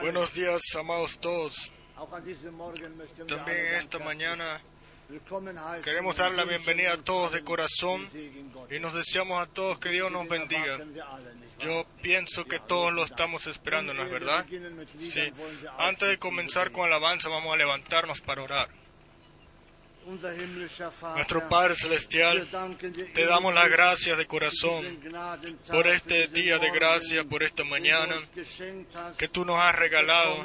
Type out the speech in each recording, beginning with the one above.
Buenos días, amados todos. También esta mañana queremos dar la bienvenida a todos de corazón y nos deseamos a todos que Dios nos bendiga. Yo pienso que todos lo estamos esperando, ¿no es verdad? Sí. Antes de comenzar con alabanza, vamos a levantarnos para orar. Nuestro Padre Celestial, te damos las gracias de corazón por este día de gracia, por esta mañana que tú nos has regalado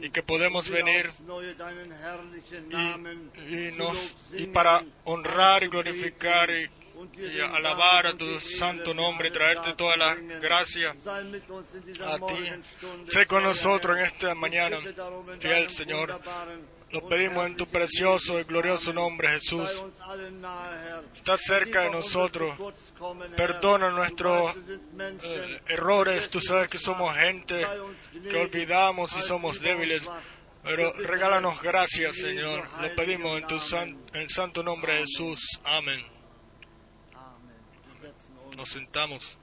y que podemos venir y, para honrar y glorificar y, y alabar a tu santo nombre y traerte toda la gracia a ti. Sé con nosotros en esta mañana, fiel Señor. Lo pedimos en tu precioso y glorioso nombre, Jesús. Sei uns allen nahe, Herr. Está cerca de nosotros. Perdona nuestros eh, errores. Tú sabes que somos gente que olvidamos y somos débiles. Pero regálanos gracias, Señor. Lo pedimos en tu san- en santo nombre Jesús. Amén. Nos sentamos.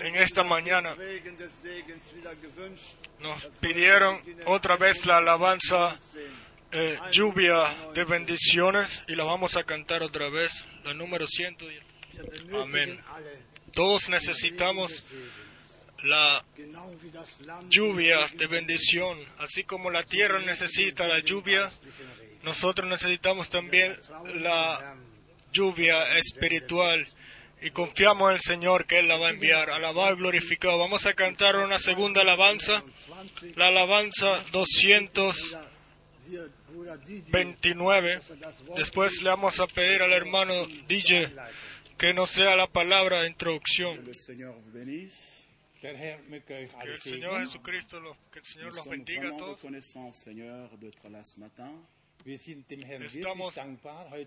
En esta mañana. Nos pidieron otra vez la alabanza 19. eh, lluvia de bendiciones y la vamos a cantar otra vez, la número 110. Wir benötigen Amén. alle Todos necesitamos la lluvia de bendición, así como la tierra necesita la lluvia, nosotros necesitamos también la lluvia espiritual y confiamos en el Señor que Él la va a enviar. Alabado y glorificado. Vamos a cantar una segunda alabanza, 20. la alabanza 229. Wir, Bruder Didier, dass er das Wort Después le vamos a pedir al hermano DJ que nos sea la palabra de introducción. Que el Señor. Jesucristo, que el Señor los bendiga a todos. Estamos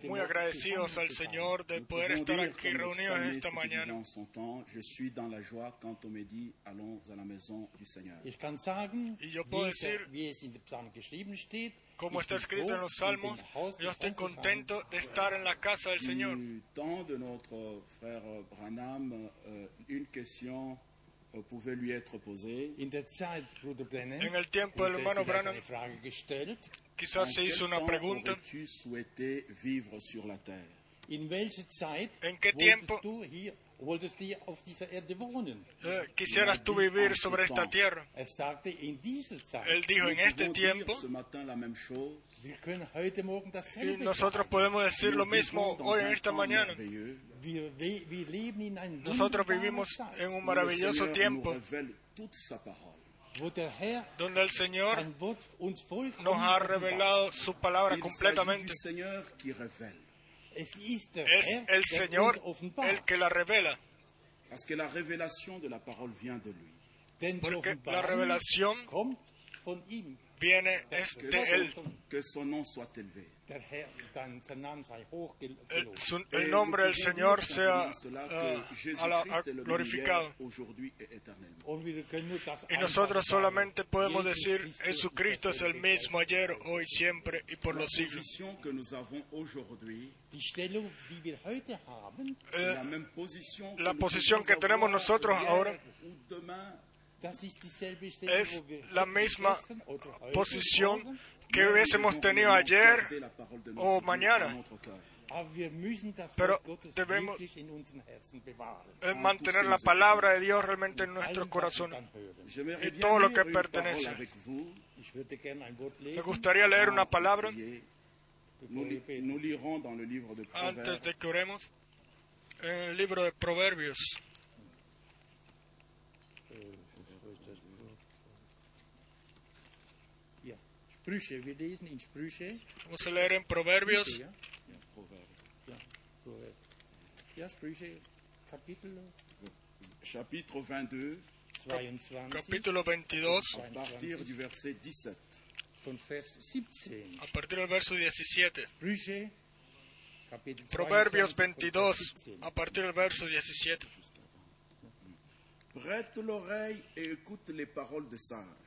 Muy agradecidos al. Señor de poder estar aquí reunidos en esta qui mañana. disait en son temps, je suis dans la joie quand on me dit, allons à la maison du Seigneur. Ich kann sagen, Y yo puedo decir, Como está escrito en los salmos, yo estoy contento de estar en la casa del Señor. De notre frère Branham, euh, une question euh, pouvait lui être posée. En el tiempo del hermano Branham, Quizás se hizo una pregunta. aurais-tu souhaité vivre sur la terre in welcher Zeit ¿En qué tiempo- du hier, wolltest du auf dieser Erde wohnen? Eh, ¿Quisieras tú vivir sobre esta tierra? Er sagte, in dieser Zeit. Él dijo, en este tiempo, y nosotros sagen. podemos decir lo mismo hoy en esta mañana. Nosotros vivimos en un maravilloso tiempo donde el Señor nos ha revelado su palabra completamente. Es el Señor el que la revela, Parce que la révélation de la parole vient de lui. Denn die porque la revelación viene de Él. que son nom soit élevé. Sei hochgelobt. El, nombre del Señor sea eh, ala- est le même glorificado. Y nosotros solamente podemos Jesus decir, Jesucristo es el mismo ayer, hoy, siempre y por La los siglos. Eh, la la posición que tenemos nosotros ahora Es la misma posición que hubiésemos tenido ayer o mañana. Pero debemos- mantener la palabra de Dios realmente en nuestros corazones. Y todo lo que pertenece. Me gustaría leer una palabra antes de que oremos en el libro de Proverbios. Sprüche, wir lesen in Sprüche. Vamos a leer en Proverbios, Sprüche, ja? Proverbes, Ja, Proverb. ja, Sprüche, Kapitel chapitre 22, 22, capítulo 22, à partir du verset 17. von Vers 17. a partir del verso 17. Sprüche, Kapitel Proverbios 22, von 22, Vers 17. a partir del verso 17. Prête l'oreille et écoute les paroles des sages.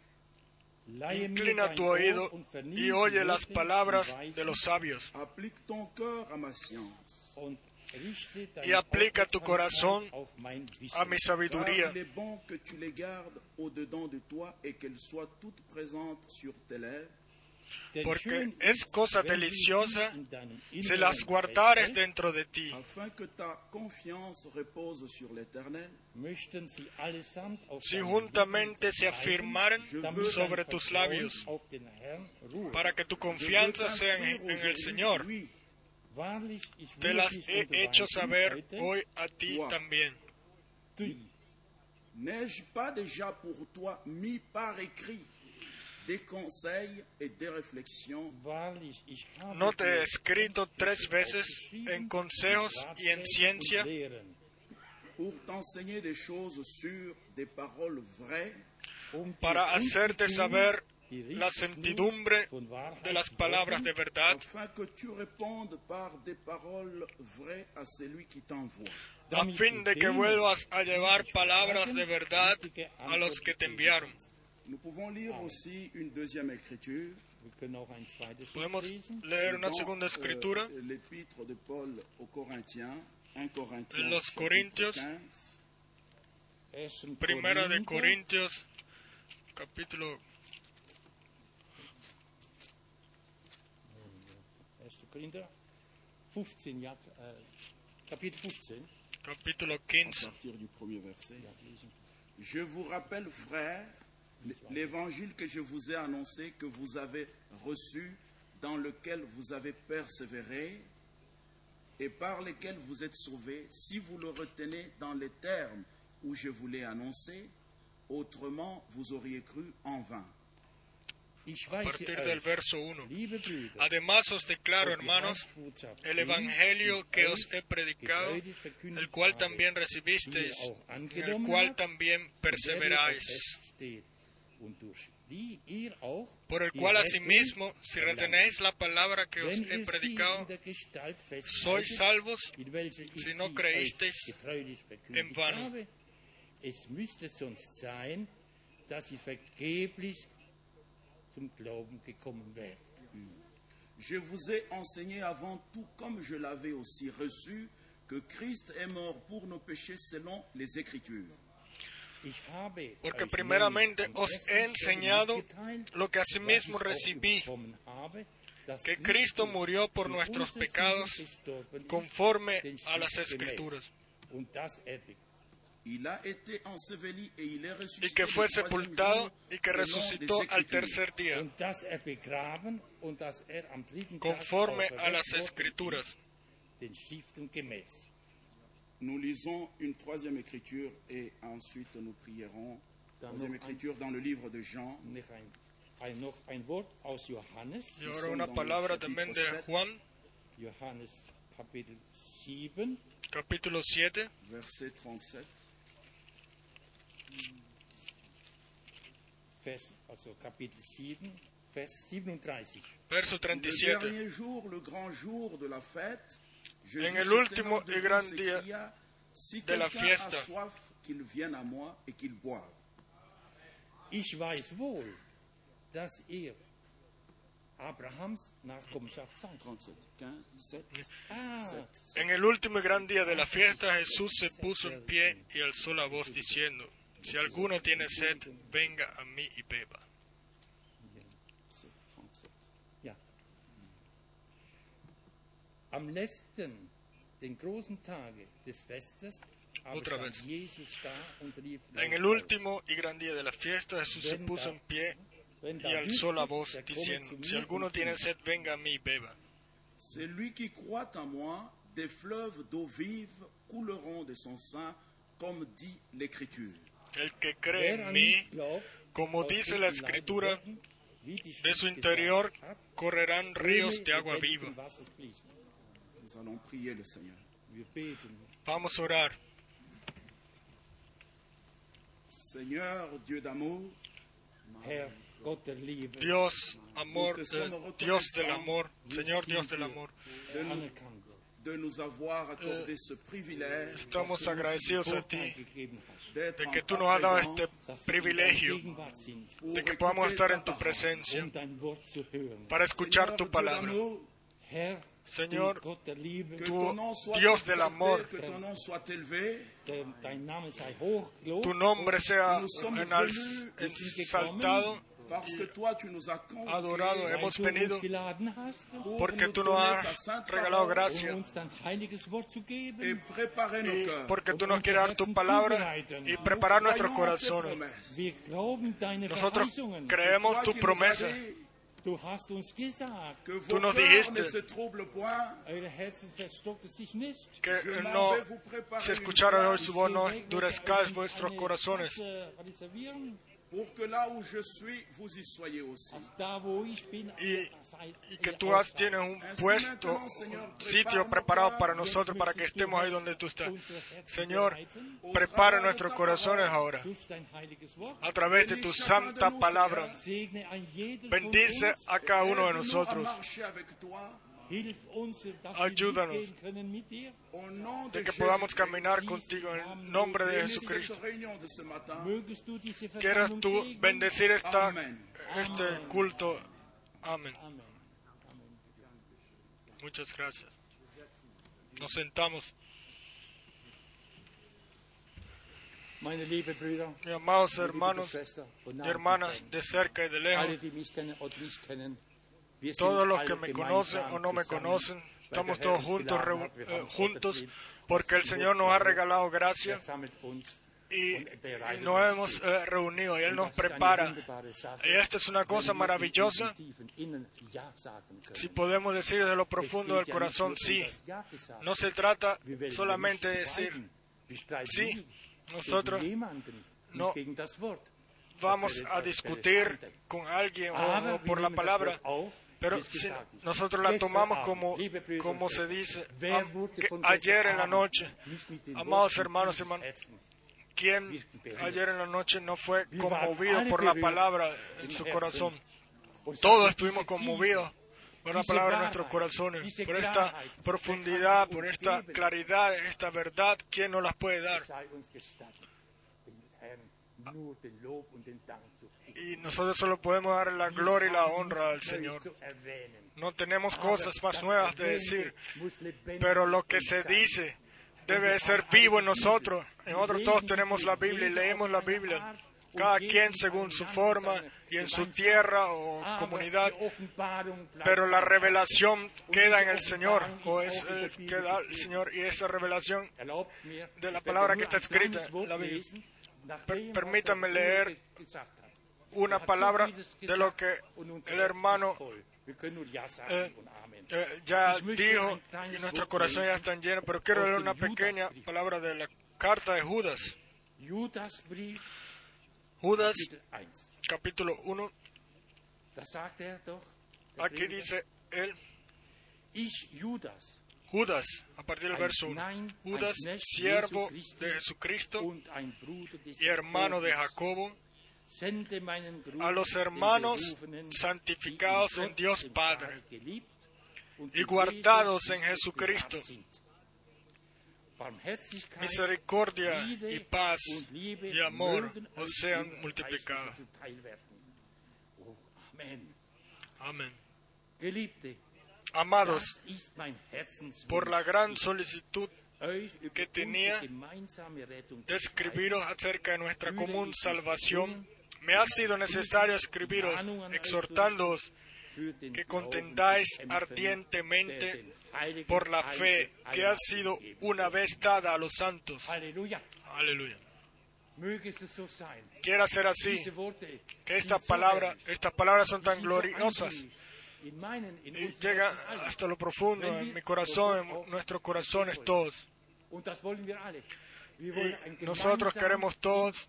Inclina tu oído y oye las palabras de los sabios. Applique ton cœur à ma science. Und richte y aplica tu corazón a mi. Car sabiduría, il est bon que tu les gardes au-dedans de toi et qu'elles soient toutes présentes sur tes lèvres, porque es cosa deliciosa si las guardares dentro de ti, si juntamente se dein sobre tus labios, para que tu confianza sea en, el Señor. Te las he hecho saber hoy a ti también. N'ai-je pas déjà pour toi mis par écrit No te he escrito tres veces en consejos y en ciencia. para hacerte saber la certidumbre de las palabras de verdad, a fin de que vuelvas a llevar palabras de verdad richtige a los que te enviaron. Nous pouvons lire aussi une deuxième écriture, Podemos leer una segunda euh, escritura l'épître de Paul aux Corinthiens, 1 Corinthiens, En los chapitre Corintios. 15, Ersten Primera de Corintios, capítulo 1. Korinther 15, ja, äh, Kapitel 15. capítulo à 15. partir du premier verset. Je vous rappelle, frères, l'évangile que je vous ai annoncé, que vous avez reçu, dans lequel vous avez persévéré et par lequel vous êtes sauvés, si vous le retenez dans les termes où je vous l'ai annoncé, autrement vous auriez cru en vain. A partir del euch, verso 1. liebe Brüder, Además os declaro, hermanos, el evangelio que os he predicado, el cual también recibisteis, el cual también perseveráis, por el cual asimismo, si retenéis la palabra que os he predicado, sois salvos si no creísteis en vano. habe. Es müsste sonst sein, dass ihr vergeblich zum Glauben gekommen wärt. Je vous ai enseigné avant tout, comme je l'avais aussi reçu, que Christ est mort pour nos péchés selon les Écritures. Porque primeramente os he enseñado lo que asimismo recibí, que Cristo murió por nuestros pecados conforme a las Escrituras, y que fue sepultado y que resucitó al tercer día, conforme a las Escrituras. Nous lisons une troisième écriture et ensuite nous prierons. Troisième écriture dans le livre de Jean. Noch ein, ein, noch ein Wort aus Johannes, Y ahora una palabra también de Juan, Johannes Kapitel 7, capítulo 7, verset 37. Vers, also Kapitel 7, Vers 37. verso Le 37. dernier jour, le grand jour de la fête, En el último y gran día de la fiesta. Ich weiß wohl, dass ihr Abrahams Nachkommenschaft seid. 37, 15, 7, Ah, 7. En el último y gran día de la fiesta, Jesús se puso en pie y alzó la voz diciendo, si alguno tiene sed, venga a mí y beba. 7, 37. ja. Am letzten, Otra vez. En el último y gran día de la fiesta, Jesús se puso en pie y alzó la voz diciendo, si alguno tiene sed, venga a mí y beba. Celui qui croit en moi, des fleuves d'eau vive couleront de son sein, comme dit l'Écriture. El que cree en mí, como dice la Escritura, de su interior correrán ríos de agua viva. Wasser fließen. Nous allons prier le Seigneur. Wir beten. Vamos a orar. Seigneur, Dieu d'amour, Herr, Dios, amor, eh, Dios del amor, Señor Dios del amor. de nous, de nous avoir accordé ce privilège Estamos agradecidos a ti de que tú nos has dado este privilegio de que podamos estar ta en tu presencia um para escuchar tu palabra. Señor, Tu Dios del amor. tu nombre sea convoqués adorado. Hemos venido porque tú nos has regalado gracia y porque tú nos quieres dar tu palabra y preparar nuestros corazones. Nosotros creemos tu promesa. As dit Du hast uns gesagt, Que Tú nos dijiste. Que no se escucharon hoy su voz, no euch vuestros corazones. Platz, reservieren. pour que là où je suis, vous y soyez aussi. Que tú has, tienes un puesto, un sitio prepara preparado para nosotros, para que estemos ahí donde tú estás. Señor, prepara nuestros corazones ahora a través de tu santa palabra. Bendice a cada uno de nosotros. Ayúdanos. de que podamos caminar contigo en el nombre de Jesucristo. Quieras tú bendecir esta, este culto. Amén. Amen. Muchas gracias. Nos sentamos. Mis amados hermanos y hermanas de cerca y de lejos, todos los que me conocen o no me conocen, estamos todos juntos, eh, haben es juntos porque el Señor nos ha regalado gracia y, nos hemos eh, reunido y Él nos prepara. Y esto es una cosa maravillosa si podemos decir desde lo profundo del corazón sí. No se trata solamente de decir sí. Nosotros no vamos a discutir con alguien o, por la palabra, pero si nosotros la Gestern tomamos como, como se dice ayer en la noche. Amados hermanos ¿Quién Berührt. ayer en la noche no fue conmovido por la palabra en su corazón? Todos estuvimos conmovidos por la palabra en nuestros corazones, por esta profundidad, por esta claridad, esta verdad, ¿quién nos las puede dar? Y nosotros solo podemos dar la gloria y la honra al Señor. No tenemos cosas más nuevas de decir, pero lo que se dice debe de ser vivo en nosotros. En otros todos tenemos la Biblia y leemos la Biblia. Cada quien según su forma y en su tierra o comunidad. Pero la revelación queda en el Señor, o es el que da el Señor, y esa revelación de la palabra que está escrita en la Biblia. Per- permítanme leer una palabra de lo que el hermano eh, eh, ya dijo y nuestro corazón ya están llenos, pero quiero leer una pequeña palabra de la carta de Judas. Judas Kapitel 1. capítulo 1, Da sagt er aquí dice él, Judas a partir del verso 1, Knecht, Judas, siervo de Jesucristo y hermano de Jacobo, a los hermanos santificados en Dios Padre y guardados en Jesucristo. misericordia y paz y amor os sean multiplicados. Amén. Amados, por la gran solicitud que tenía de escribiros acerca de nuestra común salvación, me ha sido necesario escribiros, exhortándoos que contendáis ardientemente por la fe que ha sido una vez dada a los santos. Aleluya. Quiera ser así, que estas palabras, estas palabras son tan gloriosas y llegan hasta lo profundo en mi corazón, en nuestros corazones todos. Y nosotros queremos todos.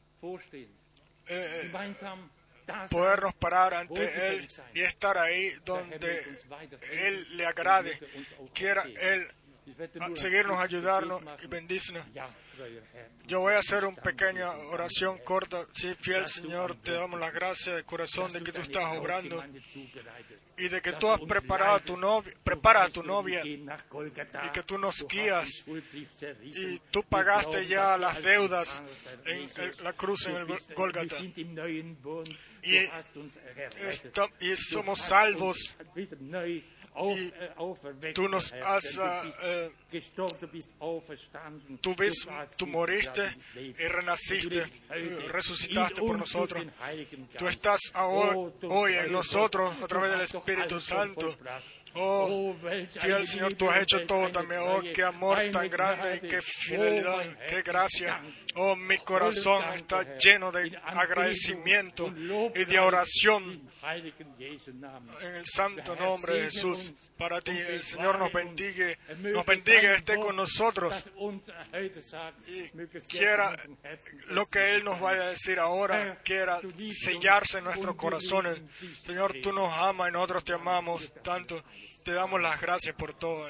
Eh, podernos parar ante Él y estar ahí donde Él le agrade, quiera Él seguirnos, ayudarnos y bendícenos. Yo voy a hacer una pequeña oración corta. Sí, fiel Señor, te damos las gracias de corazón de que tú estás obrando y de que tú has preparado a tu novia, prepara a tu novia y que tú nos guías y tú pagaste ya las deudas en la cruz en el Gol- Gólgata. Y, y somos salvos y äh, tú nos has, ah, eh, tú, ves, tú moriste y renaciste, eh, resucitaste por nosotros. Tú estás ahora, Oh, hoy en nosotros a través del Espíritu Santo. Oh, welch fiel Señor, tú has hecho todo también. Oh, qué amor tan grande qué Oh, fidelidad, qué gracia. Oh, mi corazón está lleno de agradecimiento y de oración en el santo nombre de Jesús. Para ti, el Señor nos bendiga, nos bendiga, esté con nosotros. y quiera lo que Él nos vaya a decir ahora, quiera sellarse en nuestros corazones. Señor, tú nos amas y nosotros te amamos tanto. Te damos las gracias por todo.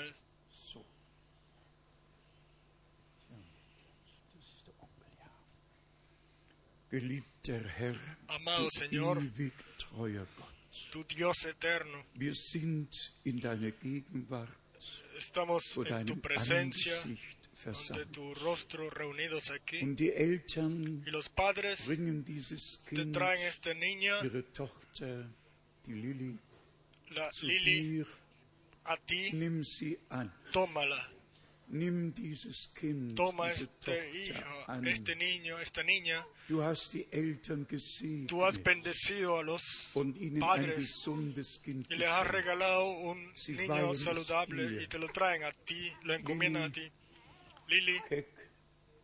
Geliebter Herr, Amado du Señor, ewig treuer Gott, tu Dios eterno, wir sind in deiner Gegenwart estamos vor en tu deinem presencia, Angesicht ante versammelt. tu rostro reunidos aquí. Und die Eltern Y los padres bringen dieses te Kind, traen esta niña, ihre Tochter, die la zu Lili, dir. a ti, Nimm sie an. tómala. Nimm dieses Kind, Toma este hijo, este niño, esta niña. Tú has bendecido a los padres y les has regalado un niño saludable y te lo traen a ti, lo encomiendan a ti. Lili,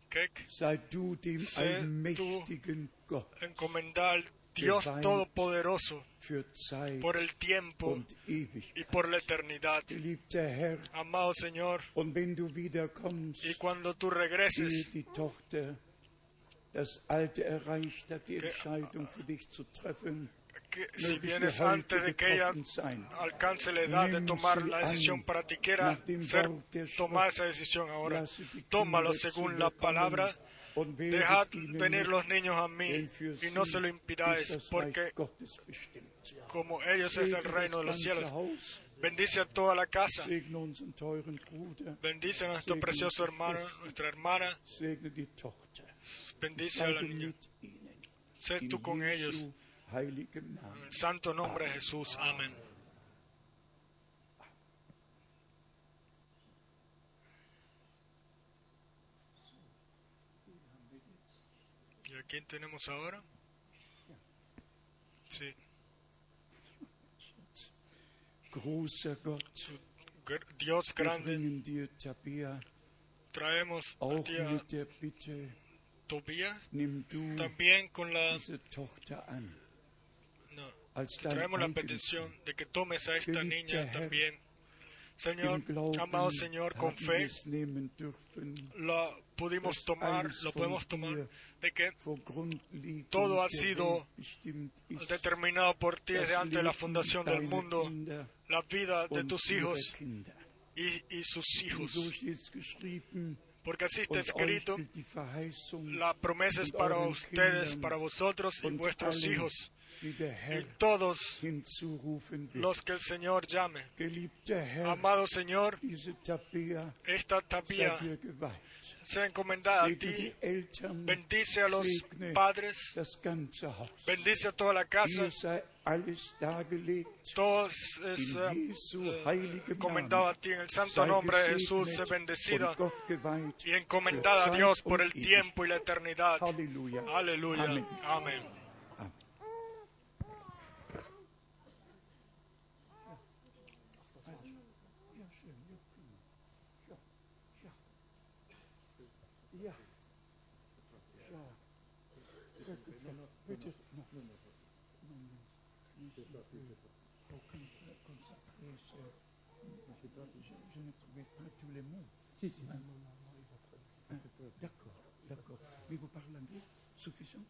Keck, allmächtigen Gott. encomendar Dios Todopoderoso por el tiempo y por la eternidad. Amado Señor, y cuando tú regreses, die Tochter das Alter erreicht hat, die Entscheidung für dich zu treffen, que si vienes antes de que ella alcance la edad de tomar la decisión para ti, quiera ser, tomar esa decisión ahora. Tómalo según la palabra. Dejad venir los niños a mí y no se lo impidáis, porque como ellos es el reino de los cielos. Bendice a toda la casa. Bendice a nuestro precioso hermano, nuestra hermana. Bendice a la niña. Sé tú con ellos. En el santo nombre de Jesús. Amén. Quién tenemos ahora? Sí, Großer Gott, gr- Dios grande, traemos a auch ti a mit der Bitte, Tobía, también con la... no, traemos la petición de que tomes a esta niña también. Señor, amado Señor, con fe la pudimos tomar, lo podemos tomar, de que Todo ha sido determinado por ti desde antes de la fundación del mundo, la vida de tus hijos y, y sus hijos. Porque así está escrito, la promesa es para ustedes, para vosotros y vuestros hijos, y todos los que el Señor llame. Amado Señor, esta tapía sea encomendada a ti, bendice a los padres, bendice a toda la casa, todos es eh, encomendado a ti en el santo nombre de Jesús, gesegnet bendecida y encomendada a Dios por el tiempo y la eternidad. Aleluya. Amén. Amén. Si, si. D'accord, d'accord. Mais vous parlez anglais Suffisant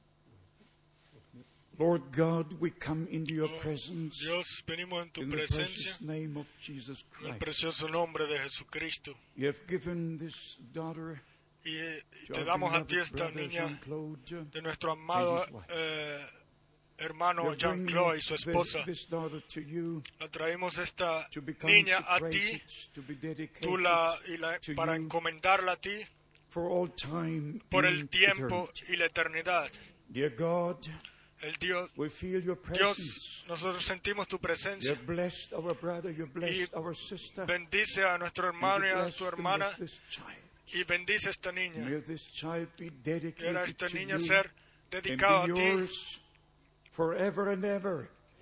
Lord God, we come into your presence Dios, venimos en tu in the presencia, precious name of Jesus en el Christ. precioso nombre de Jesucristo. You have given this daughter Y, te damos a ti esta niña de nuestro amado eh, hermano Jean-Claude y su esposa. La traemos esta niña a ti, tú la, y la- para encomendarla a ti por el tiempo y la eternidad. Dear God, el Dios, Dios, nosotros sentimos tu presencia. sister. Bendice a nuestro hermano y a su hermana y bendice a esta niña. Quiera esta niña ser and dedicado a ti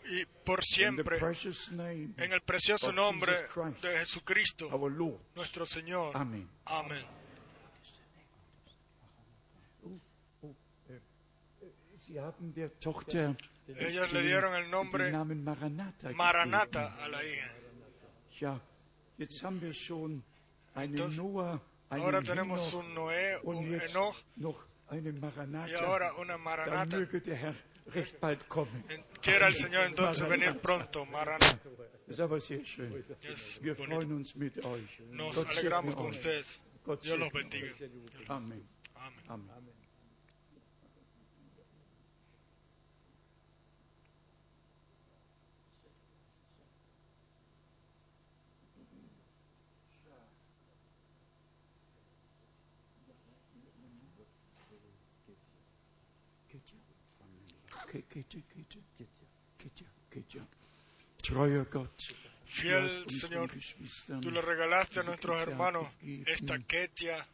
y por siempre en el precioso nombre de Jesucristo, our Lord. nuestro Señor. Amén. Amén. Ellas le dieron el nombre Maranata a la hija. Entonces, Ahora tenemos un Noé, un Enoch y ahora una Maranata. Quiera el Señor entonces venir pronto, Marana. Es bonito. Nos alegramos con euch. Gott los bendiga. Amen. Amén. Fiel Señor, tú le regalaste a nuestros hermanos esta Ketia.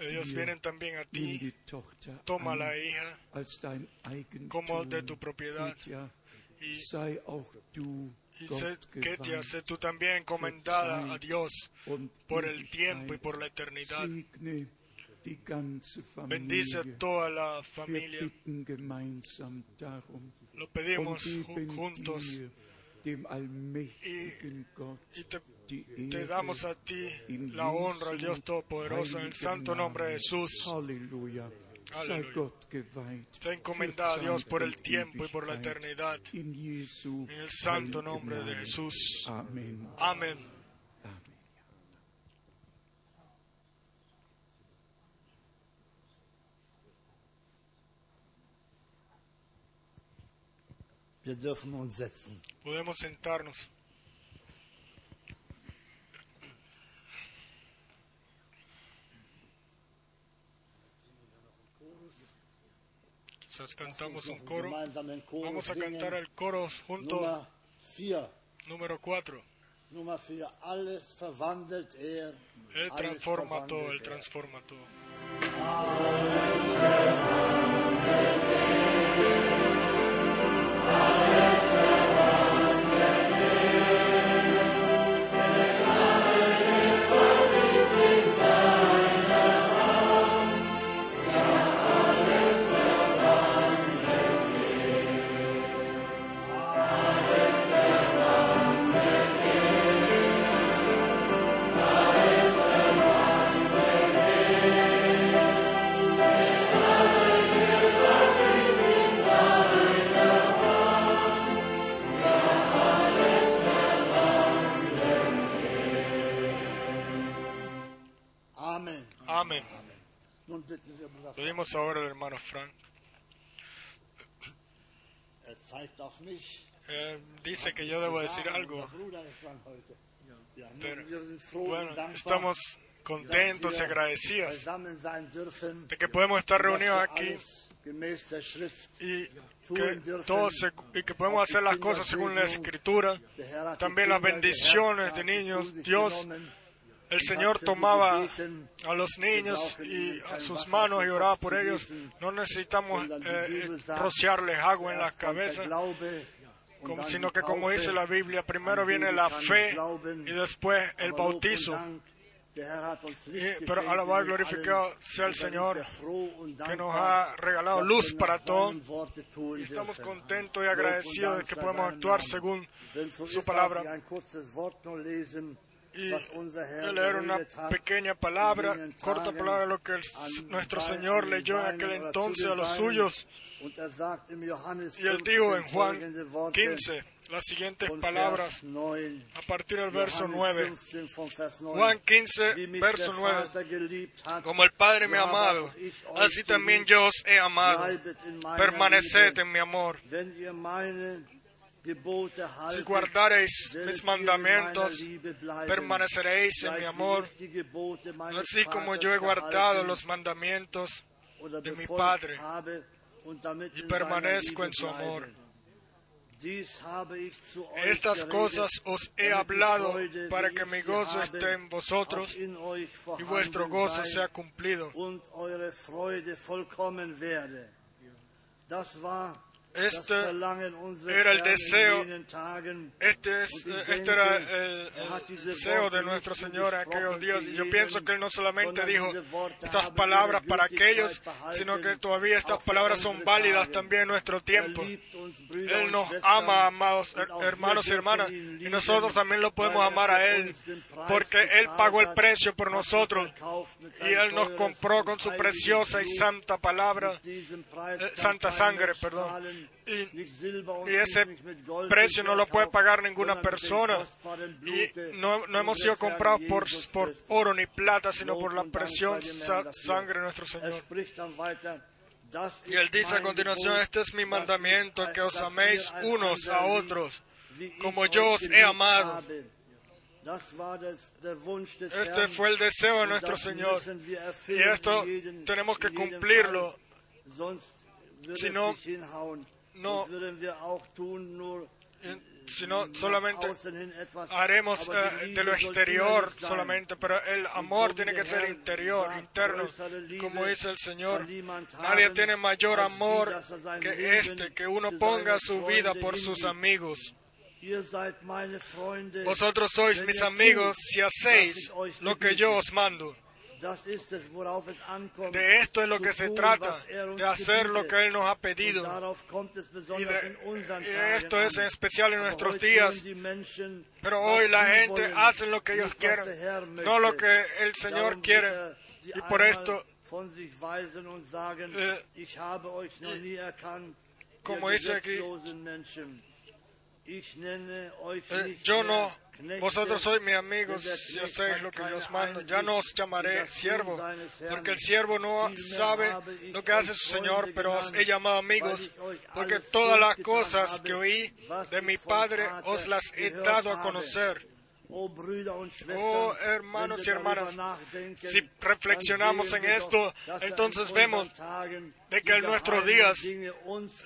Ellos vienen también a ti. Toma la hija como de tu propiedad. Y, y sé, Ketia, sé tú también encomendada a Dios por el tiempo y por la eternidad. Bendice a toda la familia. Lo pedimos juntos y te, te damos a ti la honra al Dios Todopoderoso en el santo nombre de. Jesús. Geweiht. Está encomendada a Dios por el tiempo y por la eternidad. En el santo nombre de. Jesús. Amén. Podemos sentarnos. Quizás cantamos un coro. Vamos a cantar el coro junto, Nummer 4. número 4. Nummer 4. Alles verwandelt er. Él alles transforma todo, Él er. transforma todo. Ahora al hermano Frank. Él dice que yo debo decir algo, pero bueno, estamos contentos y agradecidos de que podemos estar reunidos aquí y que, dürfen. todo se- y que podemos hacer las cosas según la Escritura. También las bendiciones de niños. Dios. El Señor tomaba a los niños y a sus manos y oraba por ellos. No necesitamos eh, rociarles agua en la cabeza, sino que como dice la Biblia, primero viene la fe y después el bautizo. Pero alabado y glorificado sea el Señor que nos ha regalado luz para todo. Estamos contentos y agradecidos de que podemos actuar según su palabra. Y voy a leer una pequeña palabra, corta palabra, lo que el- nuestro Señor leyó en aquel entonces a los suyos. Y él dijo en Juan 15 las siguientes palabras a partir del verso 9. Juan 15, verso 9. Como el Padre me ha amado, así también yo os he amado. Permaneced en mi amor. Si guardareis mis mandamientos, permaneceréis en mi amor, así como yo he guardado los mandamientos de mi Padre y permanezco en su amor. Estas cosas os he hablado para que mi gozo esté en vosotros y vuestro gozo sea cumplido. Este era el deseo-. Este, es, este era el, er el deseo de nuestro Señor en aquellos días. Y yo pienso que Él no solamente dijo estas palabras para aquellos, sino que todavía estas palabras son válidas también en nuestro Er tiempo. Él nos ama, amados hermanos y hermanas, y nosotros también lo podemos er amar a Él, porque Él pagó el precio por nosotros y Él nos compró con su preciosa y santa palabra, eh, santa sangre, perdón. Y, ese precio no lo puede pagar ninguna persona. Y no, no hemos sido comprados por, por oro ni plata, sino por la preciosa sangre de nuestro Señor. Y él dice a continuación, este es mi mandamiento, que os améis unos a otros, como yo os he amado. Este fue el deseo de nuestro Señor. Y esto tenemos que cumplirlo. Fall. Sonst würde Si es no- nicht hinhauen. no- das würden wir auch tun, nur Si no, nach solamente haremos eh, Liebe de lo exterior solamente, pero el amor tiene que ser interior, interno, como dice el Señor. Nadie tiene mayor amor que este, que uno ponga su vida por sus amigos. Vosotros sois mis amigos si hacéis lo que yo os mando. De esto es lo que se trata, er de hacer lo que Él nos ha pedido. Y, de- y esto es en especial en nuestros días. Pero hoy la gente hace lo que ellos quieren, no lo que el Señor quiere. er Y por esto, Eh, como dice aquí, Eh, yo no, vosotros sois mis amigos, si hacéis lo que yo os mando. Ya no os llamaré siervo, porque el siervo no sabe lo que hace su Señor, pero os he llamado amigos, porque todas las cosas que oí de mi Padre os las he dado a conocer. Oh, Oh, hermanos y hermanas, si reflexionamos en esto, er entonces vemos de que en nuestros días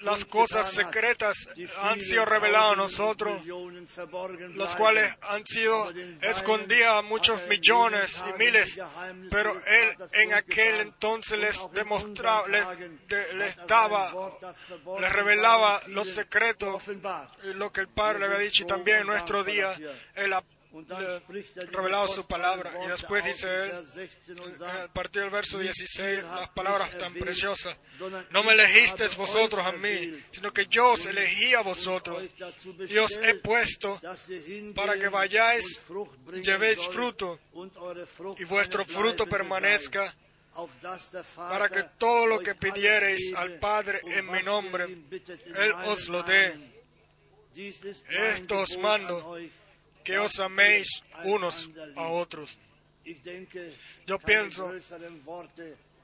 las cosas secretas han sido reveladas a nosotros, bleiben. cuales han sido escondidas a muchos er millones y miles, pero Él en aquel entonces les demostraba, les, les er daba, les revelaba los secretos, lo que el Padre le había dicho y también en nuestro día Él ha Revelado su palabra. Y después dice Él, Vers 16 und a partir del verso Nicht 16, ihr las palabras tan preciosas. No me elegisteis vosotros a mí, sino que yo os elegí a vosotros y os he puesto para que vayáis llevéis fruto y vuestro fruto permanezca, para que todo lo que pidiereis al Padre en mi nombre, Él os lo dé. Esto os mando, que os améis unos a otros. Yo pienso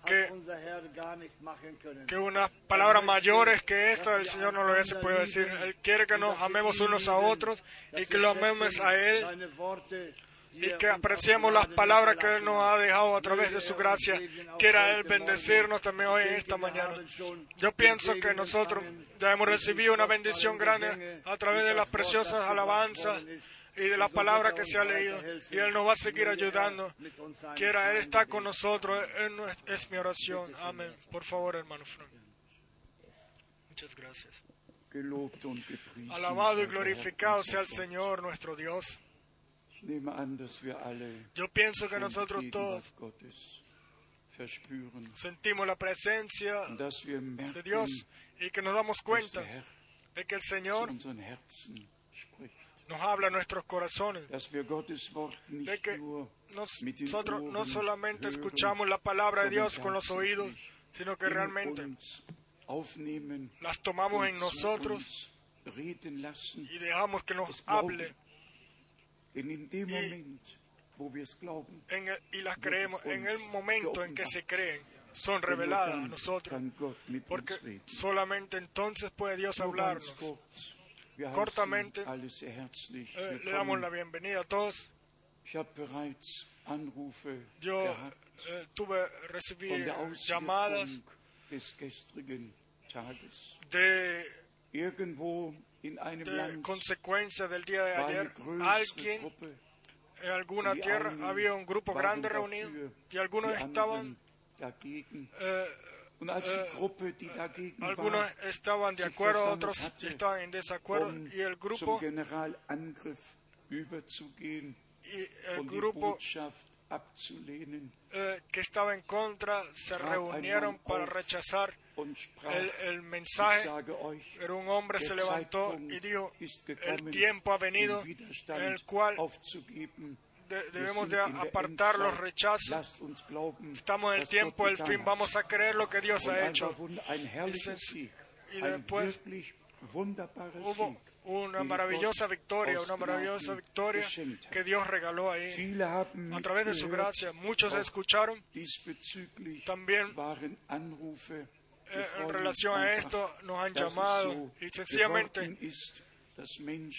que- que unas palabras mayores que esta del Señor no lo hubiese podido decir. Él quiere que nos amemos unos a otros y que lo amemos a Él y que apreciemos las palabras que Él nos ha dejado a través de su gracia. Quiera Él bendecirnos también hoy en esta mañana. Yo pienso que nosotros ya hemos recibido una bendición grande a través de las preciosas alabanzas. Y de la palabra que se ha leído. Y Él nos va a seguir ayudando. Quiera Él sein. con nosotros. Es, mi oración. Amén. Por favor, hermano Frank. Muchas gracias. Alabado y glorificado sea el. Señor nuestro Dios. Yo pienso que nosotros todos sentimos la presencia de Dios y que nos damos cuenta de que el Señor nos habla a nuestros corazones, de que nosotros no solamente escuchamos la palabra de Dios con los oídos, sino que realmente las tomamos en nosotros y dejamos que nos hable glauben, en el- y las creemos en el momento en que se creen, son reveladas a nosotros, porque solamente entonces puede Dios hablarnos. Cortamente, Eh, le damos la bienvenida a todos. Yo eh, tuve, recibí llamadas de, de consecuencia del día de ayer. Alguien en alguna tierra había un grupo grande reunido y algunos estaban dagegen. Eh, algunos estaban de acuerdo, otros estaban en desacuerdo y el grupo y el eh, que estaba en contra se reunieron para rechazar el, el mensaje. Pero un hombre se levantó y dijo, el tiempo ha venido en el cual. De- debemos de apartar los rechazos. Estamos en el tiempo del fin. Vamos a creer lo que Dios ha hecho. Y después Hubo una maravillosa victoria, una maravillosa victoria que Dios regaló ahí a través de su gracia. Muchos escucharon También, eh, en relación a esto, nos han llamado y sencillamente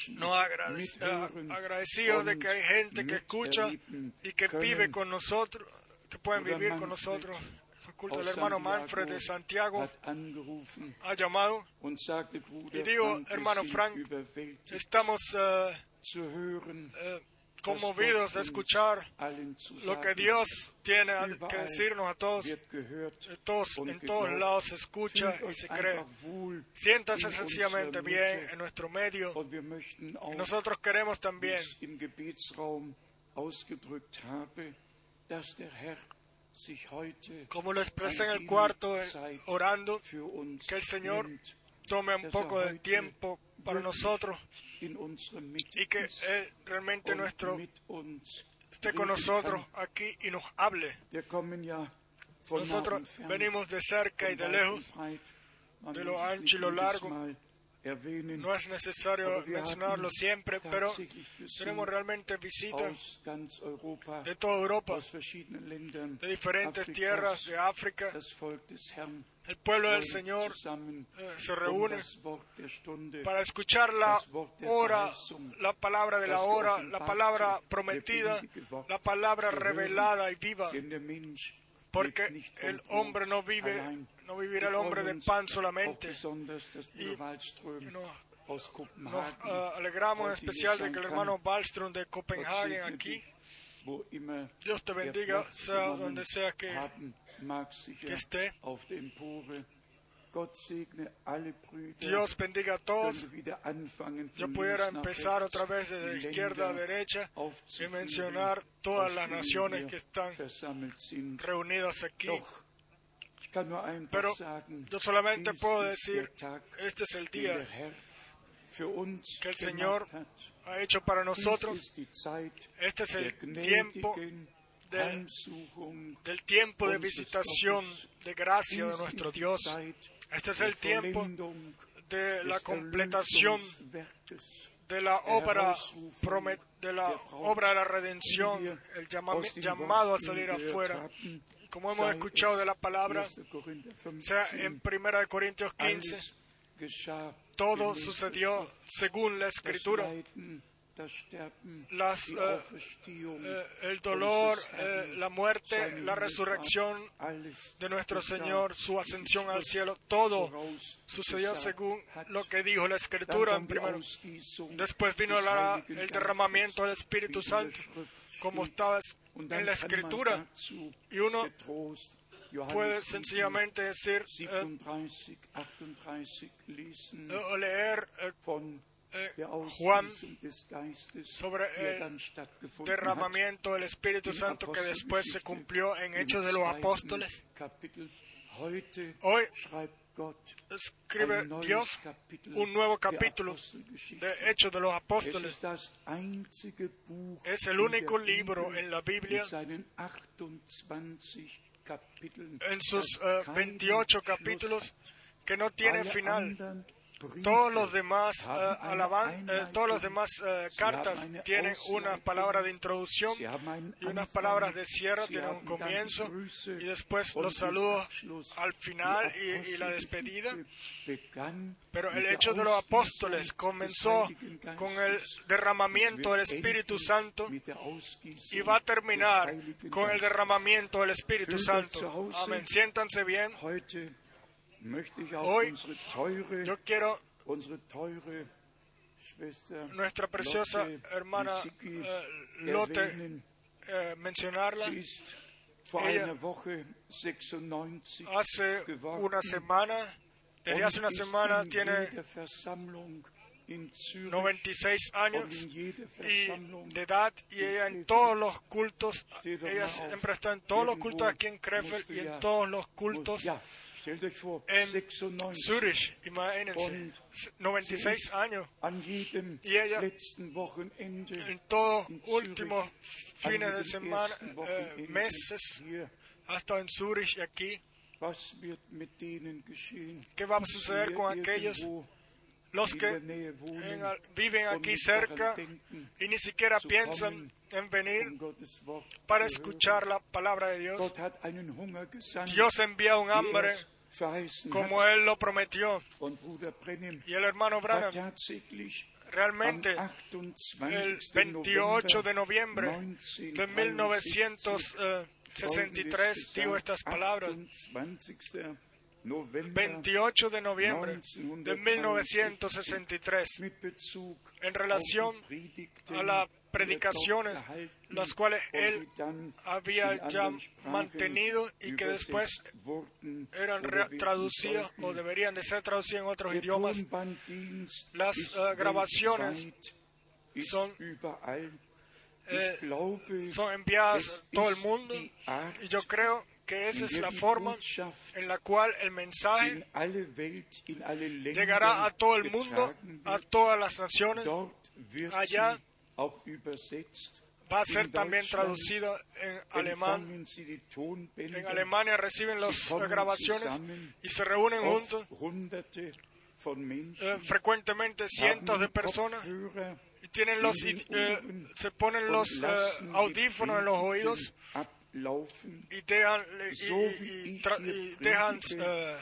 nos agradec- agradecidos de que hay gente que escucha y que vive con nosotros, que pueden vivir con nosotros. El hermano Manfred de Santiago ha llamado. Y digo, hermano Frank, Estamos eh, was conmovidos de escuchar lo que Dios tiene que decirnos a todos. todos- en todos lados se escucha y se cree. Siéntase sencillamente bien en nuestro medio. Y nosotros queremos también, como lo expresé en el cuarto, eh, orando, que el Señor tome un poco de tiempo para nosotros y que Él realmente und nuestro esté con nosotros aquí y nos hable. Nosotros venimos de cerca y de lejos. de lo ancho y lo largo. No es necesario mencionarlo siempre, pero tenemos realmente visitas de toda Europa, de diferentes tierras de África. El pueblo del Señor eh, se um reúne para escuchar la hora, la palabra de la hora, la palabra prometida, la palabra revelada y viva, porque el hombre no vive, no vivirá el hombre de pan solamente. Y- nos- eh, alegramos en especial de que el hermano Wallström de segne aquí, Dios te bendiga, sea donde sea que esté. Dios bendiga a todos. Yo pudiera empezar otra vez desde izquierda a derecha y mencionar todas las naciones que están reunidas aquí. Pero yo solamente puedo decir, este es el día que el Señor. Ha hecho para nosotros. Este es el tiempo de- del tiempo de visitación de gracia de nuestro Dios. Este es el tiempo de la completación de la obra de la obra de la redención, el llama- llamado a salir afuera. como hemos escuchado es de la palabra, 1. Korinther sea 15, en 1 de Corintios 15, alles geschah todo sucedió según la escritura. Las, eh, Eh, el dolor, eh, la muerte, la resurrección de nuestro Señor, su ascensión al cielo, todo sucedió según lo que dijo la escritura en primero. Después vino la- el derramamiento del Espíritu Santo, como estaba en la escritura. Y uno puede 7, sencillamente decir eh, 37, 38 lesen eh, o leer eh, eh, Juan sobre el derramamiento del Espíritu Santo que después se cumplió en Hechos de los Apóstoles. Hoy escribe Dios un nuevo capítulo de Hechos de los Es Apóstoles. Es el único libro en la Biblia mit seinen 28 Kapiteln, en sus das eh, keinen 28 Schluss capítulos que no tienen final. Todos los demás eine alaban, Einleitung, todos los demás eh, cartas tienen una palabra de introducción y unas palabras de cierre, tienen un comienzo y después los saludos al final y, y la despedida. Pero el hecho de los apóstoles comenzó con el derramamiento del Espíritu Santo y va a terminar con el derramamiento del Espíritu Santo. Amén. Siéntanse bien. Heute möchte ich auch Hoy Yo quiero nuestra preciosa hermana eh, Lotte eh, mencionarla. Ella einer Woche 96 Hace una semana, desde hace una semana tiene jeder Versammlung in Zürich 96 años y de edad y ella en todos los cultos, ella siempre está en todos los cultos aquí en Krefeld y en todos los cultos ja, stellt euch vor, en 96 Zurich, imagínense, Und 96 sie años, ist an jedem Y ella- letzten Wochenende en todos in últimos Zürich, an fines de jedem semana, ersten eh, Wochenende meses, hier. ha estado en Zurich y aquí. Was wird mit denen geschehen? ¿Qué va a suceder die con aquellos, irgendwo los que en viven aquí cerca y ni siquiera piensan en venir para escuchar la palabra de Dios? Dios envía un hambre como. Él lo prometió. Y el hermano Branham realmente 28. el 28 de noviembre de 1963 1963 dijo estas palabras. 28. November 28 de noviembre de 1963 mit Bezug en relación a las predicaciones, las cuales él había ya mantenido y que después eran traducidas o deberían de ser traducidas en otros idiomas. Las, äh, Grabaciones son, eh, Son enviadas a todo el mundo y yo creo que esa es la forma en la cual el mensaje llegará a todo el mundo, a todas las naciones. Allá. Va a ser también traducida en alemán. En Alemania reciben las grabaciones y se reúnen juntos, eh, frecuentemente cientos de personas, y tienen los, eh, se ponen los eh, audífonos en los oídos. Y dejan, y- y- y eh,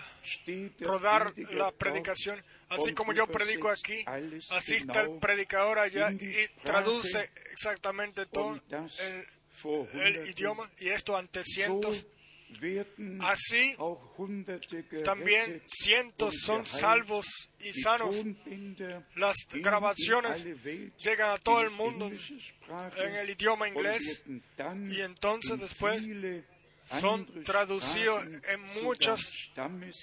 rodar la predicación. Así como yo predico aquí, así está el predicador allá y traduce exactamente todo el, idioma y esto ante cientos. Así También cientos son salvos y sanos. Las grabaciones llegan a todo el mundo en el idioma inglés y entonces después son traducidos en muchos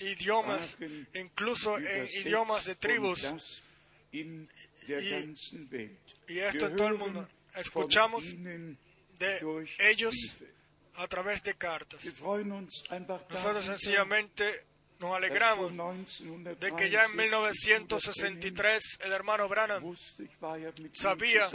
idiomas, incluso en idiomas de tribus. Y- esto en todo el mundo. Escuchamos de ellos. A través de cartas. Nosotros sencillamente nos alegramos de que ya en 1963 1963 el hermano Branham sabía,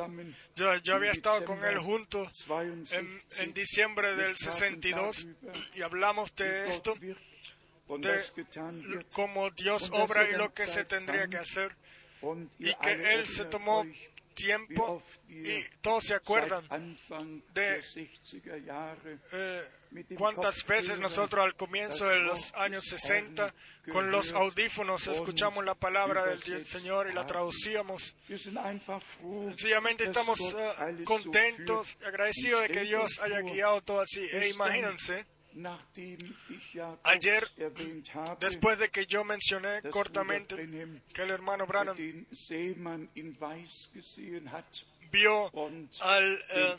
yo, había estado con él Dezember junto 62. en, en diciembre del Wir sprachen 62 darüber, y hablamos de esto, de cómo Dios obra er y lo que se tendría que hacer y que Él se tomó tiempo y todos se acuerdan de- der 60er Jahre eh, cuántas veces nosotros al comienzo de los años des 60 Herrn con los audífonos escuchamos la palabra del Señor y la traducíamos. Sencillamente estamos so contentos, agradecidos de que Dios haya guiado todo así. E imagínense, Ayer, después de que yo mencioné cortamente que el hermano Branham vio al eh,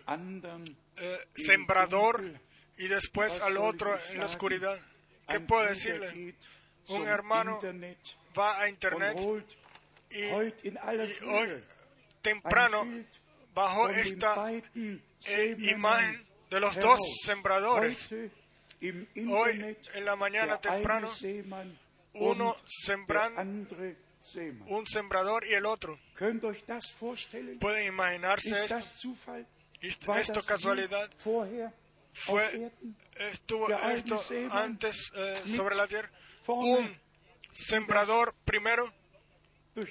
eh, sembrador y después al otro en la oscuridad. ¿Qué puedo decirle? Un hermano Va a internet y, hoy temprano den esta eh, imagen de los dos sembradores. Hoy en la mañana temprano uno und der sembran andere Seemann. un sembrador y el otro. ¿Pueden imaginarse esto? esto casualidad? Fue, estuvo esto antes eh, sobre la tierra. Un sembrador primero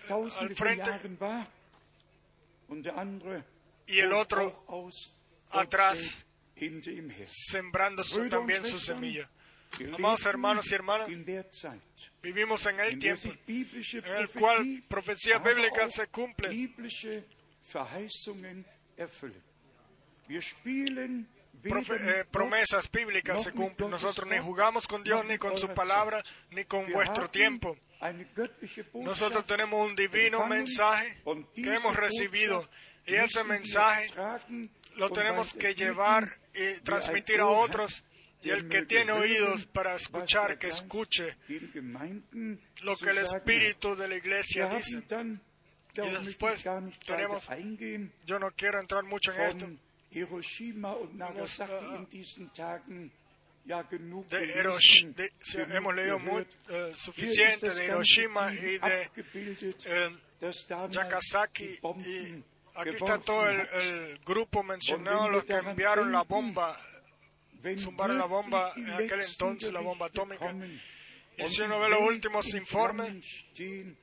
tausende von frente. Y el otro atrás. Sembrando su- también su semilla. Amados hermanos y hermanas, vivimos en el tiempo en el cual profecía aber bíblica auch se cumple. biblische Verheißungen erfüllen. Wir spielen profe- eh, promesas bíblicas se cumplen. Nosotros ni jugamos con Dios, ni con su palabra, ni con vuestro tiempo. Nosotros tenemos un divino mensaje que hemos recibido y ese mensaje lo tenemos que llevar y transmitir a otros. Y el que tiene oídos para escuchar, que escuche lo que el Espíritu de la Iglesia dice. Y después tenemos- Yo no quiero entrar mucho en esto. genug De Hirosh- de- sí, hemos leído muy, eh, suficiente de Hiroshima y de eh, die y aquí está todo el, el grupo mencionado, los que enviaron la bomba, zumbaron la bomba en aquel entonces, la bomba atómica. Y si uno ve los últimos in informes, y,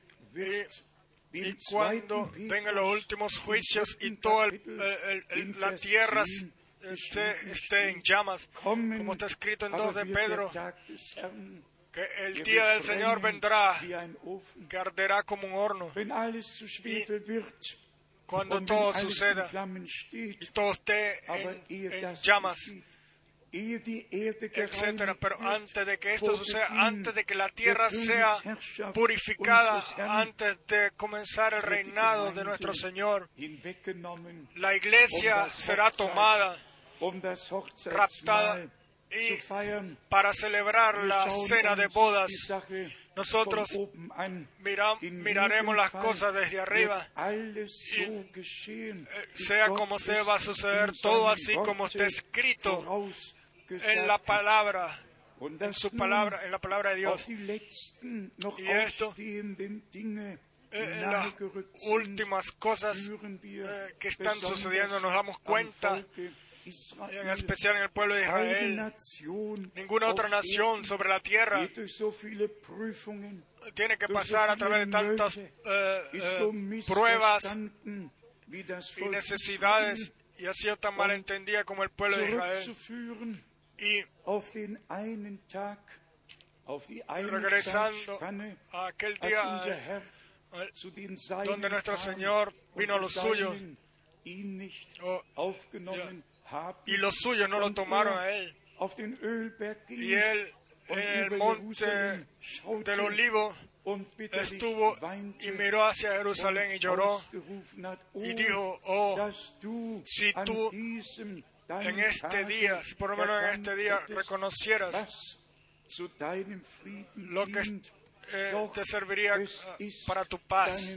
y cuando vengan los últimos im juicios y toda Kapitel, in la tierra 10 esté, esté en llamas, como está escrito en aber 2 de Pedro, que el día del Señor vendrá, que arderá como un horno, Wenn cuando todo suceda y todo esté en, llamas, etcétera. Pero antes de que esto suceda, antes de que la tierra sea purificada, antes de comenzar el reinado de nuestro Señor, la iglesia um será tomada um raptada y para celebrar la cena de bodas. Nosotros mira- miraremos las cosas desde arriba. Y, eh, sea como sea, va a suceder todo así como está escrito en la palabra, en su palabra, en la palabra de Dios. Y esto, Eh, En las últimas cosas eh, que están sucediendo nos damos am cuenta. En especial en el pueblo de Israel. Ninguna otra nación sobre la tierra tiene que pasar a través de tantas eh, eh, pruebas y necesidades y ha sido tan mal entendida como el pueblo de Israel. Y regresando a aquel día eh, donde nuestro Señor vino a los suyos Oh, haben. Y los suyos no lo tomaron a él. Y él en el monte del olivo estuvo y miró hacia Jerusalén y lloró. y "Oh, dijo, oh, si tú en este día, si por lo menos en este día reconocieras lo que eh, te serviría para tu paz,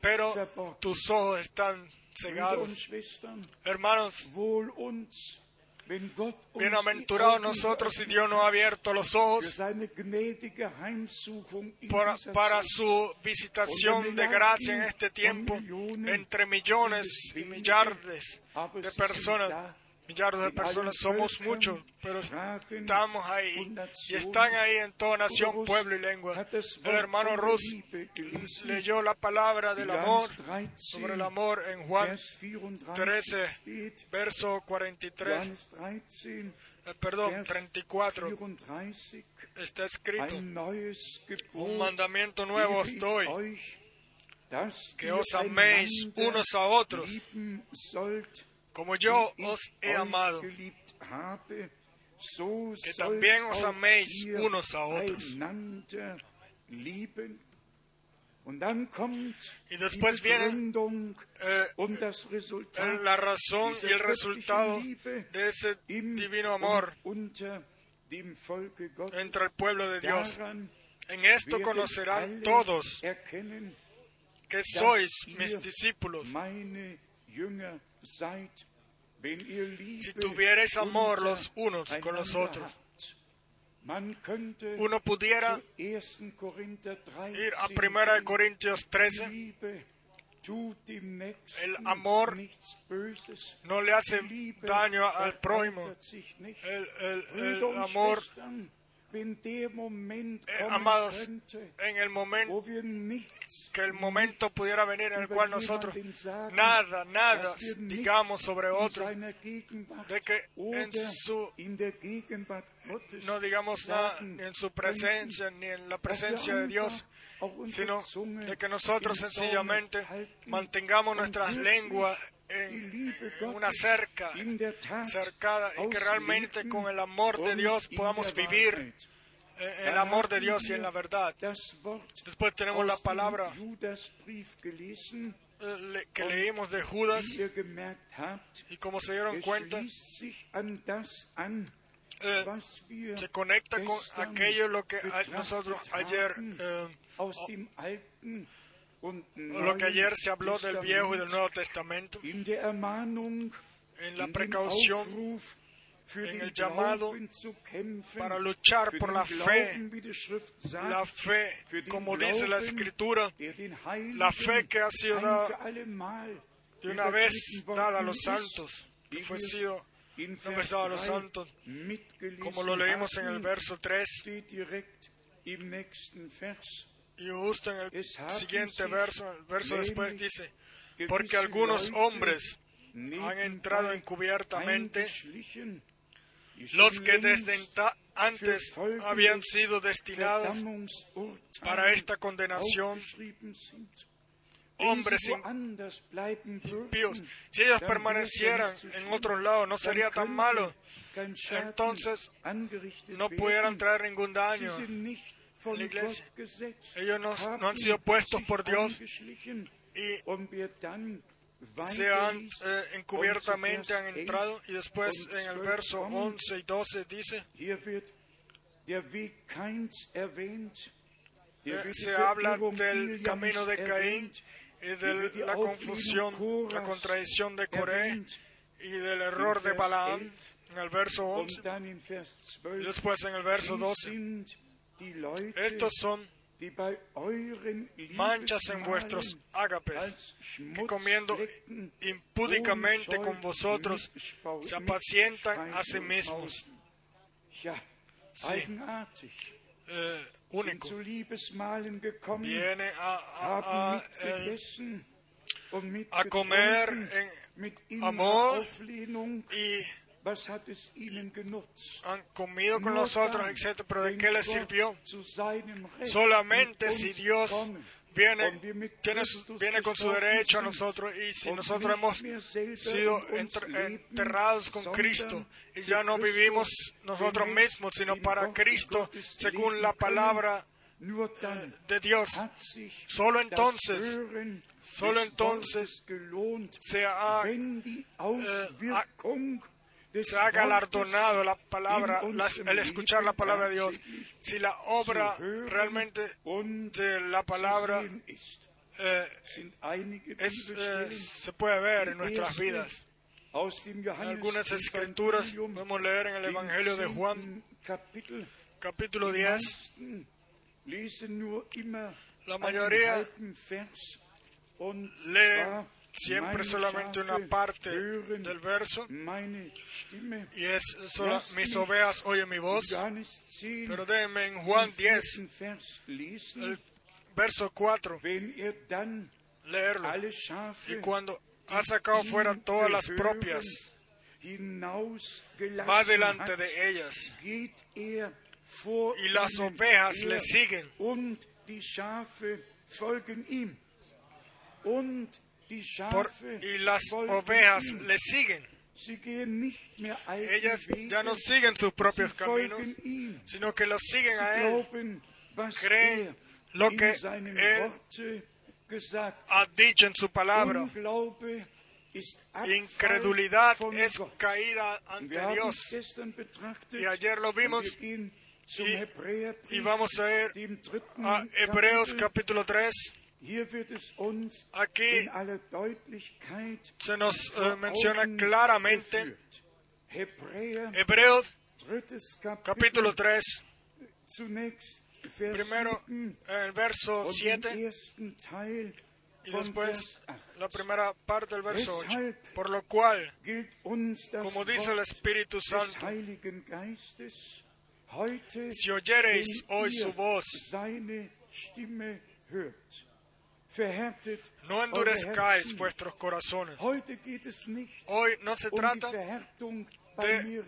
pero tus ojos están cegados. Hermanos, bienaventurados nosotros si Dios nos ha abierto los ojos para, para su visitación de gracia en este tiempo entre millones y millardes de personas. Millardos de personas somos muchos, pero estamos ahí y están ahí en toda nación, pueblo y lengua. El hermano Rus leyó la palabra del amor sobre el amor en Juan 13, verso 43, Johannes 13, eh, perdón, Vers 34. 34, Está escrito, un mandamiento nuevo os doy, que os améis unos a otros, como yo os he amado. que también os améis unos a otros. Y después viene, eh, la razón y el resultado de ese divino amor entre el pueblo de Dios. En esto conocerán todos que sois mis discípulos, si tuvierais amor los unos con los otros. Uno pudiera zu 1. Korinther 13 ir a 1 Corintios 13, Liebe tut dem Nächsten El amor no le hace daño al prójimo. El, el- el amor, Eh, amados, en el momento nichts, que el momento pudiera venir en el cual nosotros nada, nada digamos sobre otro, de que en su no digamos nada ni en su presencia ni en la presencia de Dios, sino de que nosotros sencillamente mantengamos nuestras lenguas en, en una cerca cercada y que realmente con el amor de Dios podamos vivir eh, el amor de Dios y en la verdad. Después tenemos la palabra eh, que leímos de Judas y como se dieron cuenta, eh, se conecta con aquello lo que nosotros ayer eh, lo que ayer se habló del Viejo y del Nuevo Testamento en la precaución en el llamado para luchar por la fe, la fe, como dice la Escritura, la fe que ha sido dada de una vez dada a los santos, que fue sido una vez dada a los 3 santos, como lo leímos en el verso 3 y justo en el siguiente verso, el verso después dice, porque algunos hombres han entrado encubiertamente, los que desde antes habían sido destinados para esta condenación, hombres impíos. Si ellos dann permanecieran en otros lados, no sería tan malo. Entonces, No pudieran traer ningún daño. La iglesia. Ellos no- han sido puestos por Dios. Y se han eh, encubiertamente han entrado 11 y después en el 12 verso kommt, 11 y 12 dice, eh, se habla del camino de Caín y de la confusión, la contradicción de Coré y del error de Balaam 11 en el verso Und 11 dann in Vers y 12. después en el verso Dies 12. Estos son manchas en vuestros ágapes, que comiendo impúdicamente con vosotros se apacientan a sí mismos. Eigenartig. Eh, único. Viene a, a comer en amor y Han comido con nosotros, etc. Pero ¿de qué les sirvió? Solamente si Dios viene, tiene su- viene con su derecho a nosotros y si nosotros hemos sido enterrados con Cristo y ya no vivimos nosotros mismos, sino para Cristo, según la palabra de Dios. Solo entonces, solo entonces se ha, des se ha galardonado la palabra, la- el escuchar la palabra de Dios. Si la obra realmente de la palabra eh, es, eh, se puede ver en nuestras vidas. En algunas escrituras podemos leer en el Evangelio de Juan, 10. Kapitel, capítulo die 10, meisten lesen nur immer La mayoría halben Siempre solamente una parte del verso y es solo mis ovejas oyen mi voz. Johannes 10, Pero déjenme en Juan den 10, vierten Vers lesen, el verso 4, wenn er dann leerlo. Y cuando ha sacado fuera todas las propias, va delante de ellas. Y las ovejas le siguen. Por- y las ovejas le siguen. Ellas ya no siguen sus propios caminos, sino que los siguen a Él. creen lo que él Ha dicho en su palabra. Incredulidad es caída ante Dios. Y ayer lo vimos, y- vamos a ir a Hebreos capítulo 3. Aquí se nos eh, menciona claramente Hebreos capítulo 3, zunächst Vers primero 7 en el verso und 7 den ersten Teil y después Vers 8. la primera parte del verso 8. Deshalb Por lo cual, como dice el Espíritu Santo, si oyereis hoy su voz, no endurezcáis vuestros corazones. Hoy no se um trata de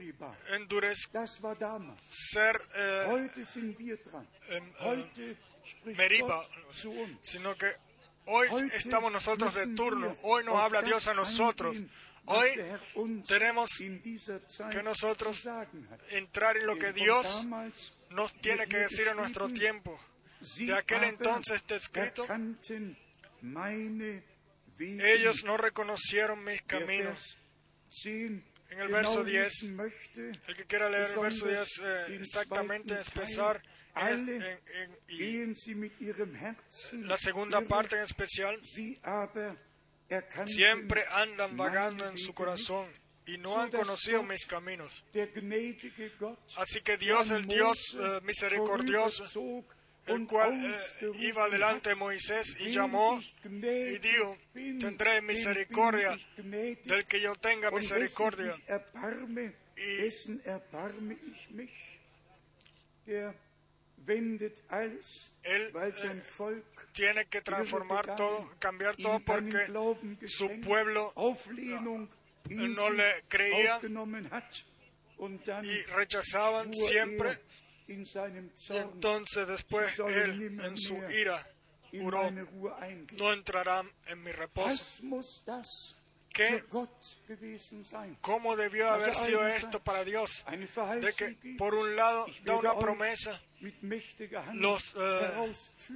endurecer eh, eh, Meriba, sino que Hoy estamos nosotros de turno. Hoy nos habla Dios a nosotros. Hoy tenemos que nosotros entrar en lo que Dios nos tiene que decir en nuestro tiempo. De aquel entonces está escrito, ellos no reconocieron mis caminos. En el verso 10, el que quiera leer el verso 10 eh, exactamente, empezar en, en- y la segunda parte en especial, siempre andan vagando en su corazón y no han conocido mis caminos. Así que Dios, el Dios eh, misericordioso, el cual eh, iba delante de Moisés y "Wen llamó y dijo, tendré misericordia del que yo tenga misericordia. Y-. Er Él, eh, Tiene que transformar todo, cambiar todo porque su pueblo in no le creía y rechazaban schwur siempre. Y entonces después él en su ira juró, no entrarán en mi reposo. ¿Qué? ¿Cómo debió haber sido esto para Dios? De que por un lado da una promesa, los eh,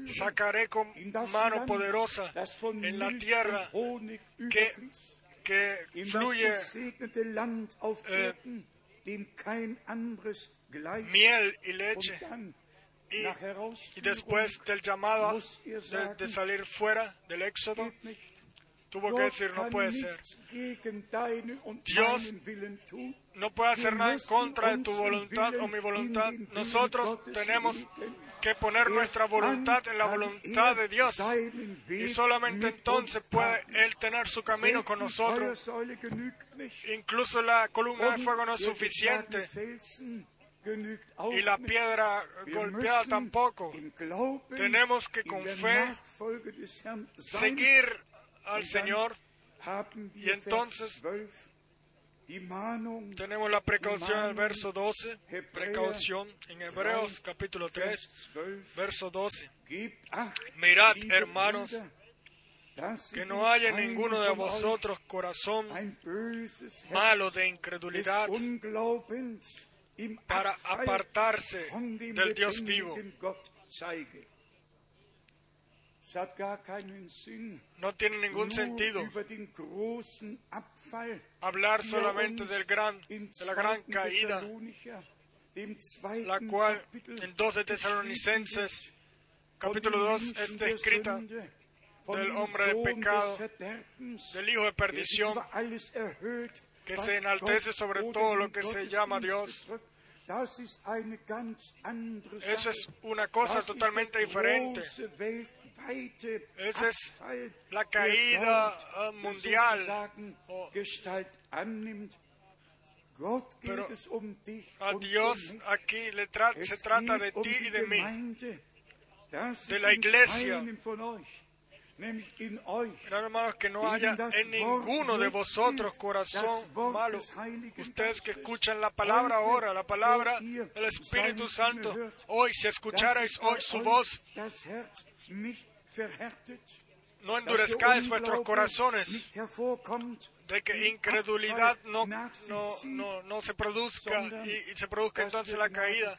sacaré con mano poderosa en la tierra que, que fluye das miel y leche. Y, después del llamado de, de salir fuera del éxodo, tuvo que decir, no puede ser. Dios. No puede hacer nada en contra de tu voluntad o mi voluntad. Nosotros tenemos que poner nuestra voluntad en la voluntad er de Dios. Y solamente entonces puede. Él tener su camino con nosotros. Incluso la columna de fuego no es suficiente y la piedra golpeada tampoco. Tenemos que con fe. Seguir al Señor. Y entonces- Vers 12, die Mahnung Tenemos la precaución en el verso 12. Precaución en Hebreos capítulo 3, Vers 12, verso 12. Gebt acht, Mirad, hermanos, Que no haya ninguno de vosotros corazón malo de incredulidad para apartarse del Dios vivo. Es No tiene ningún sentido hablar solamente del gran, de la gran 2. caída, la cual en 2 de Tesalonicenses capítulo von dem 2 Menschen está der escrita Sünde, von del hombre de pecado, del Hijo de perdición, que se enaltece sobre todo lo que se llama Dios. Eso es una cosa totalmente diferente. Ese es la caída, eh, mundial. Oh. Pero um A Dios um mich. aquí le tra- se trata de um ti y de mí. De la iglesia. Euch, Hermanos, que no haya en ninguno de vosotros corazón malo. Ustedes que escuchan la palabra ahora, la palabra del Espíritu Santo, hoy, si escucharais hoy su voz, no endurezcáis vuestros corazones, de que incredulidad no, no, no, no se produzca y, y se produzca entonces la caída,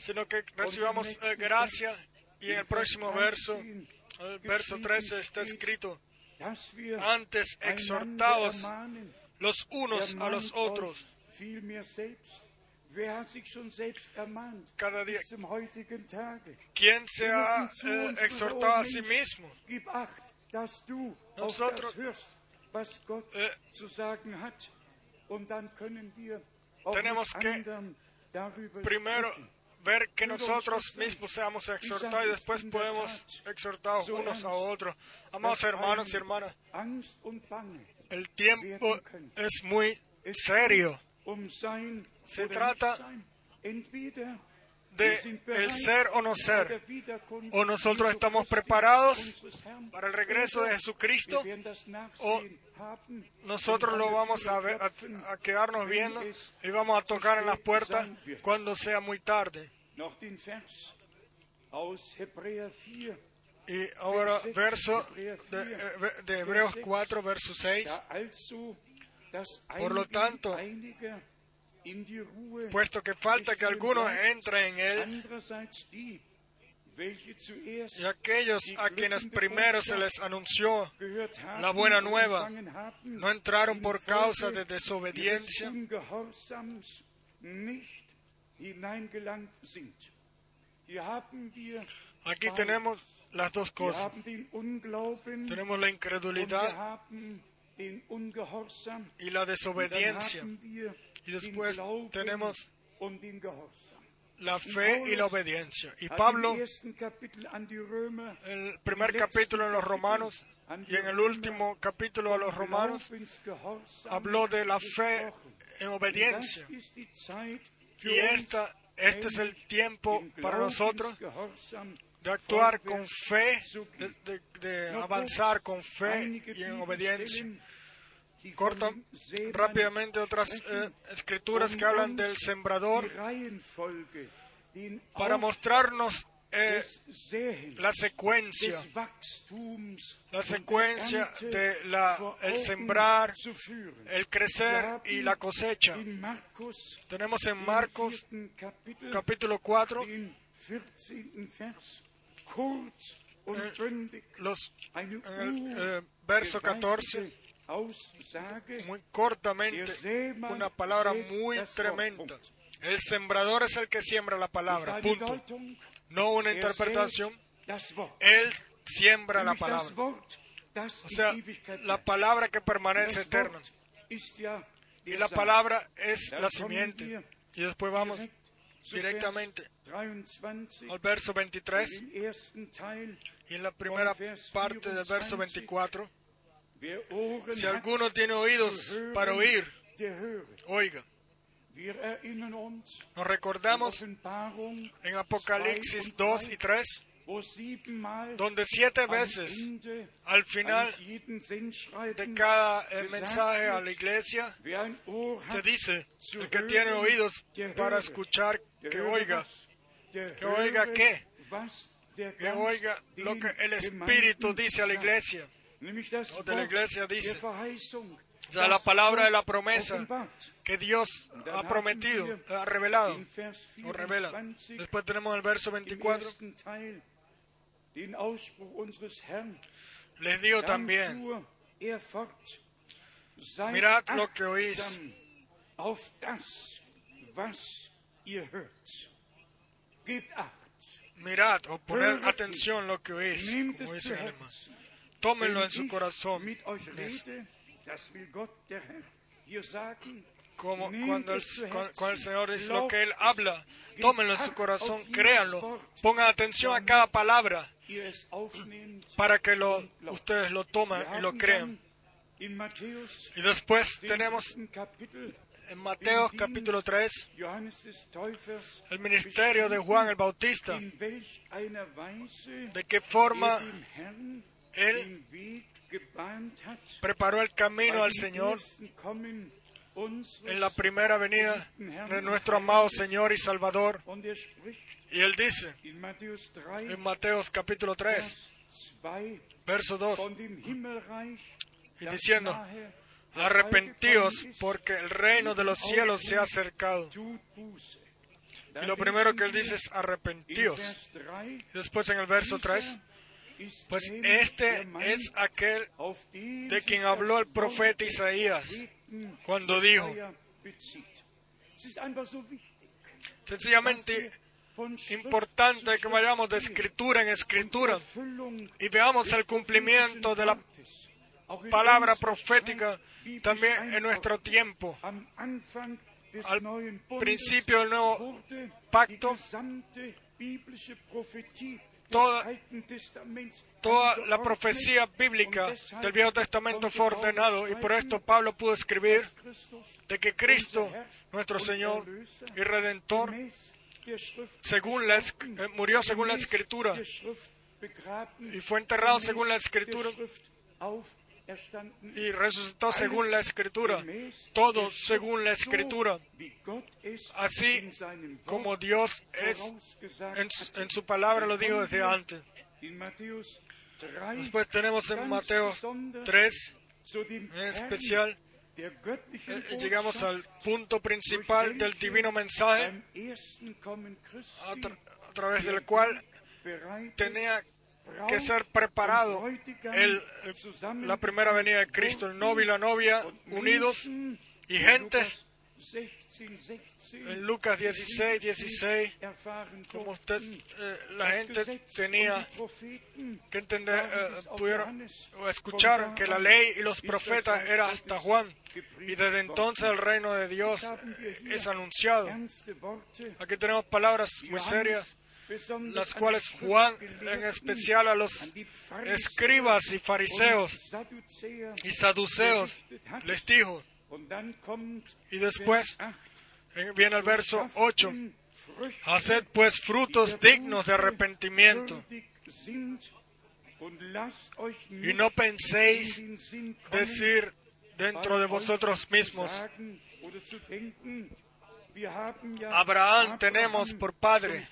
sino que recibamos eh, gracia. Y en el próximo Vers verso, 13, el verso geschrieben 13, está escrito, antes exhortaos los unos a los otros, Cada día. ¿quién se ha eh, exhortado a sí mismo? Nosotros- Eh, tenemos que primero. Ver que nosotros mismos seamos exhortados y después podemos exhortar unos a otros. Amados hermanos y hermanas, el tiempo es muy serio. um Se trata de el ser o no ser. O nosotros estamos preparados para el regreso de Jesucristo o Nosotros lo vamos a, ver, a, a quedarnos viendo y vamos a tocar en las puertas cuando sea muy tarde. Noch den Vers aus Hebräer 4. Y ahora verso de, eh, de Hebreos 4, verso 6. Da also, dass Por lo tanto, Puesto que falta que algunos entren en él. Y aquellos a quienes primero se les anunció la buena nueva no entraron por causa de desobediencia. Aquí tenemos las dos cosas. Tenemos la incredulidad. Y la desobediencia, Y después tenemos la fe y la obediencia. Y Pablo, Römer el primer capítulo en los Romanos y en el último capítulo a los Romanos, habló de la fe en obediencia. Y esta, este es el tiempo para nosotros de actuar con fe, de, avanzar con fe y en obediencia. Corta rápidamente otras eh, escrituras que hablan del sembrador para mostrarnos eh, la secuencia, la secuencia de la, el sembrar, el crecer y la cosecha. Tenemos en Marcos capítulo 4 den 14. Vers, kurz und bündig, los, en el eh, verso 14 Aussage, muy cortamente una palabra muy tremenda. El sembrador es el que siembra la palabra, punto. No una er interpretación, él siembra la palabra. O sea, la palabra que permanece eterna. Y la palabra es la simiente. Y después vamos directamente Vers 23, al verso 23 im ersten Teil, y en la primera parte del verso 24. wer Ohren Si alguno tiene oídos para oír, oiga. Nos recordamos en Apocalipsis 2 y 3, wo siebenmal donde siete veces al final de cada eh, mensaje a la iglesia hat, dice, el que tiene oídos para escuchar, que oiga, Que oiga qué? que oiga lo que el Espíritu dice a la iglesia. O de la iglesia dice. O sea, la palabra de la promesa que Dios ha prometido, ha revelado o revela. 24 Después tenemos el verso im 24. Les digo también, er Mirad lo que oís. mirad o poned atención lo que oís, como dice el alemán. Tómenlo en su corazón. Como cuando el, cuando el Señor dice lo que Él habla, tómenlo en su corazón, créanlo, pongan atención a cada palabra. Para que lo, ustedes lo tomen y lo crean. Y después tenemos en Mateo capítulo Dienst 3 Johannes des Täufers, el ministerio de Juan el Bautista, de qué forma Él preparó el camino al Señor en la primera venida de nuestro amado. Señor y Salvador. Y Él dice in Matthäus 3, en Mateo capítulo 3, Vers 2, verso 2, von dem Himmelreich, y diciendo, arrepentíos porque el reino de los cielos se ha acercado. Y lo primero que Él dice es arrepentíos. Vers 3, Y después en el verso 3, ist pues este es aquel de quien habló el profeta Isaías cuando dijo, sencillamente importante que vayamos de escritura en escritura y veamos el cumplimiento de la palabra profética también en nuestro tiempo. Al principio del nuevo pacto, toda- Toda la profecía bíblica del Viejo Testamento fue ordenado y por esto Pablo pudo escribir de que Cristo, nuestro Señor y Redentor, según la eh, murió según la gemäß Escritura y fue enterrado según la Escritura y resucitó según la Escritura. Todo según la Escritura, así como Dios es en, su- palabra lo dijo desde antes. In Matthäus 3 Después tenemos en Mateo besonders 3, zu dem en especial, eh, llegamos al punto principal del divino mensaje a, a través del cual tenía que ser preparado el- la primera venida de Cristo, el novio y la novia unidos y gentes en Lucas 16, 16, como usted, eh, la gente tenía que entender, eh, escuchar que la ley y los profetas era hasta Juan. Y desde entonces el reino de Dios es anunciado. Aquí tenemos palabras muy serias, las cuales Juan, en especial a los escribas y fariseos y saduceos, les dijo. Y después eh, viene el verso 8. Haced pues frutos dignos de arrepentimiento y no penséis decir dentro de vosotros mismos, Abraham tenemos por padre.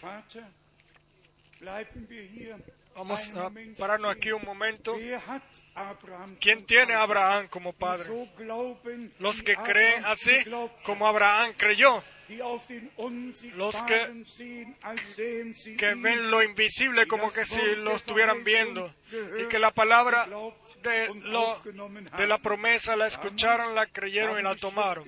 Vamos a pararnos aquí un momento. ¿Quién tiene a Abraham como padre? Los que creen así como Abraham creyó. Los que, que ven lo invisible como que si lo estuvieran viendo y que la palabra de, lo, de la promesa la escucharon, la creyeron y la tomaron.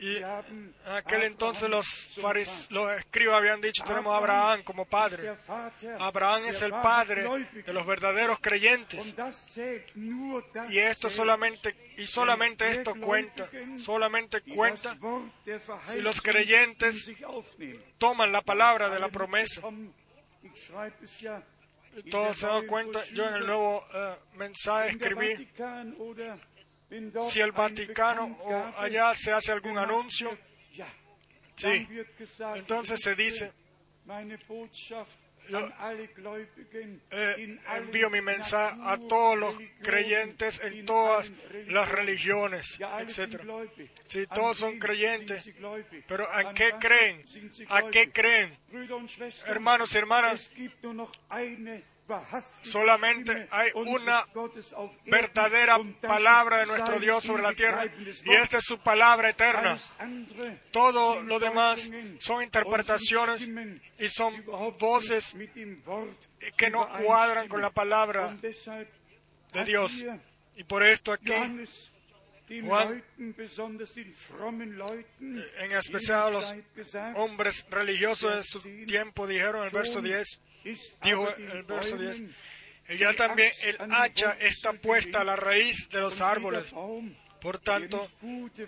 Y en aquel entonces los, faris, los escribas habían dicho, tenemos a Abraham como padre. Abraham es el padre de los verdaderos creyentes. Y esto solamente, y solamente esto cuenta, solamente cuenta si los creyentes toman la palabra de la promesa. Todos se dan cuenta, yo en el nuevo eh, mensaje escribí, si el Vaticano o allá se hace algún anuncio, sí, entonces se dice, yo eh, envío mi mensaje a todos los creyentes en todas las religiones, etc. Sí, todos son creyentes, pero ¿a qué creen? ¿A qué creen? Hermanos y hermanas, solamente hay una verdadera palabra de nuestro Dios sobre la tierra y esta es su palabra eterna. Todo lo demás son interpretaciones y son voces que no cuadran con la palabra de Dios. Y por esto aquí Juan, en especial los hombres religiosos de su tiempo, dijeron en el verso 10, dijo el verso 10, y ya también el hacha está puesta a la raíz de los árboles. Por tanto,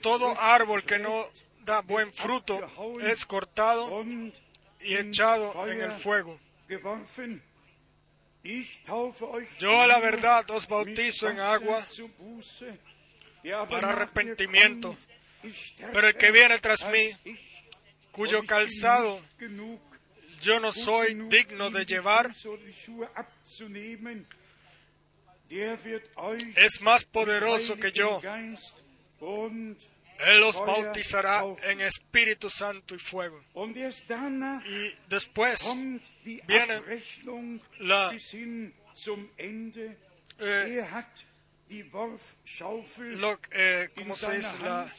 todo árbol que no da buen fruto es cortado y echado en el fuego. Yo a la verdad os bautizo en agua para arrepentimiento, pero el que viene tras mí, cuyo calzado yo no soy digno de llevar, es más poderoso que yo. Él los bautizará en Espíritu Santo y fuego. Y después viene la, eh, lo, eh, ¿cómo se dice? La,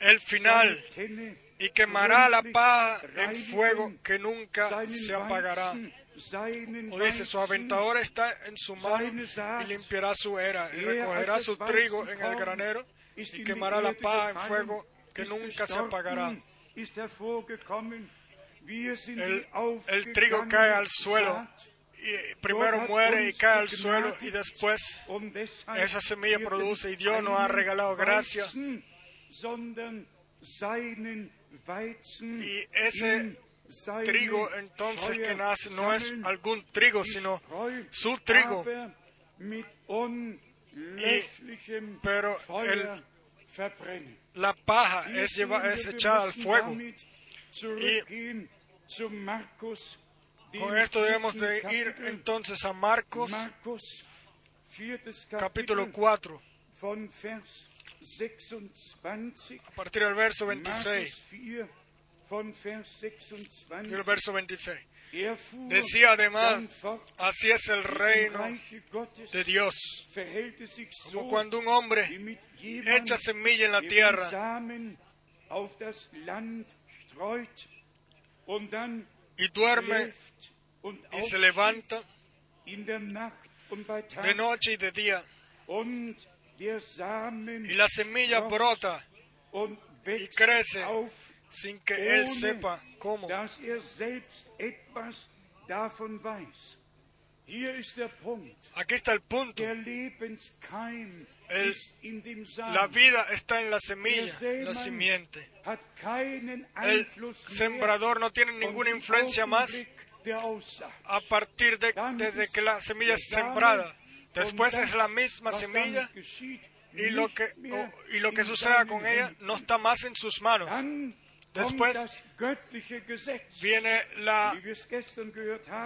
el final y quemará la paja en fuego que nunca se apagará. O dice, su aventador está en su mano y limpiará su era y recogerá su trigo en el granero y quemará la paja en fuego que nunca se apagará. El, el trigo cae al suelo y primero muere y cae al suelo y después esa semilla produce y Dios nos ha regalado gracia y ese trigo entonces que nace no es algún trigo sino su trigo. Y, pero el, la paja es, lleva, es echada al fuego. y con esto debemos de ir entonces a Marcos, capítulo 4, a partir del verso 26. von Vers 26. el verso 26. Er Decía además, así es el reino de Dios, como cuando un hombre echa semilla en la tierra y duerme y se levanta de noche y de día, y la semilla brota wächst crece sin que él sepa cómo. Aquí está el punto. El-. La vida está en la semilla, la simiente. El sembrador no tiene ninguna influencia más a partir de desde que la semilla es sembrada. Después es la misma semilla y lo que o- y lo que suceda con ella no está más en sus manos. Después Viene la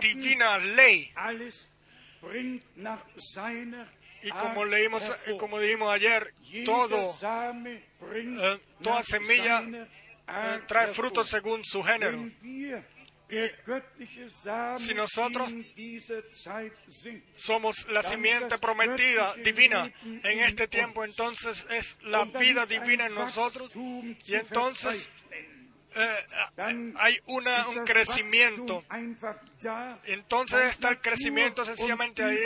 divina ley. y como leímos como dijimos ayer, todo eh, toda semilla eh, trae frutos según su género. Si nosotros Somos la simiente prometida divina en este tiempo, entonces es la vida divina en nosotros y entonces eh, hay una, un crecimiento. Entonces está el crecimiento sencillamente ahí,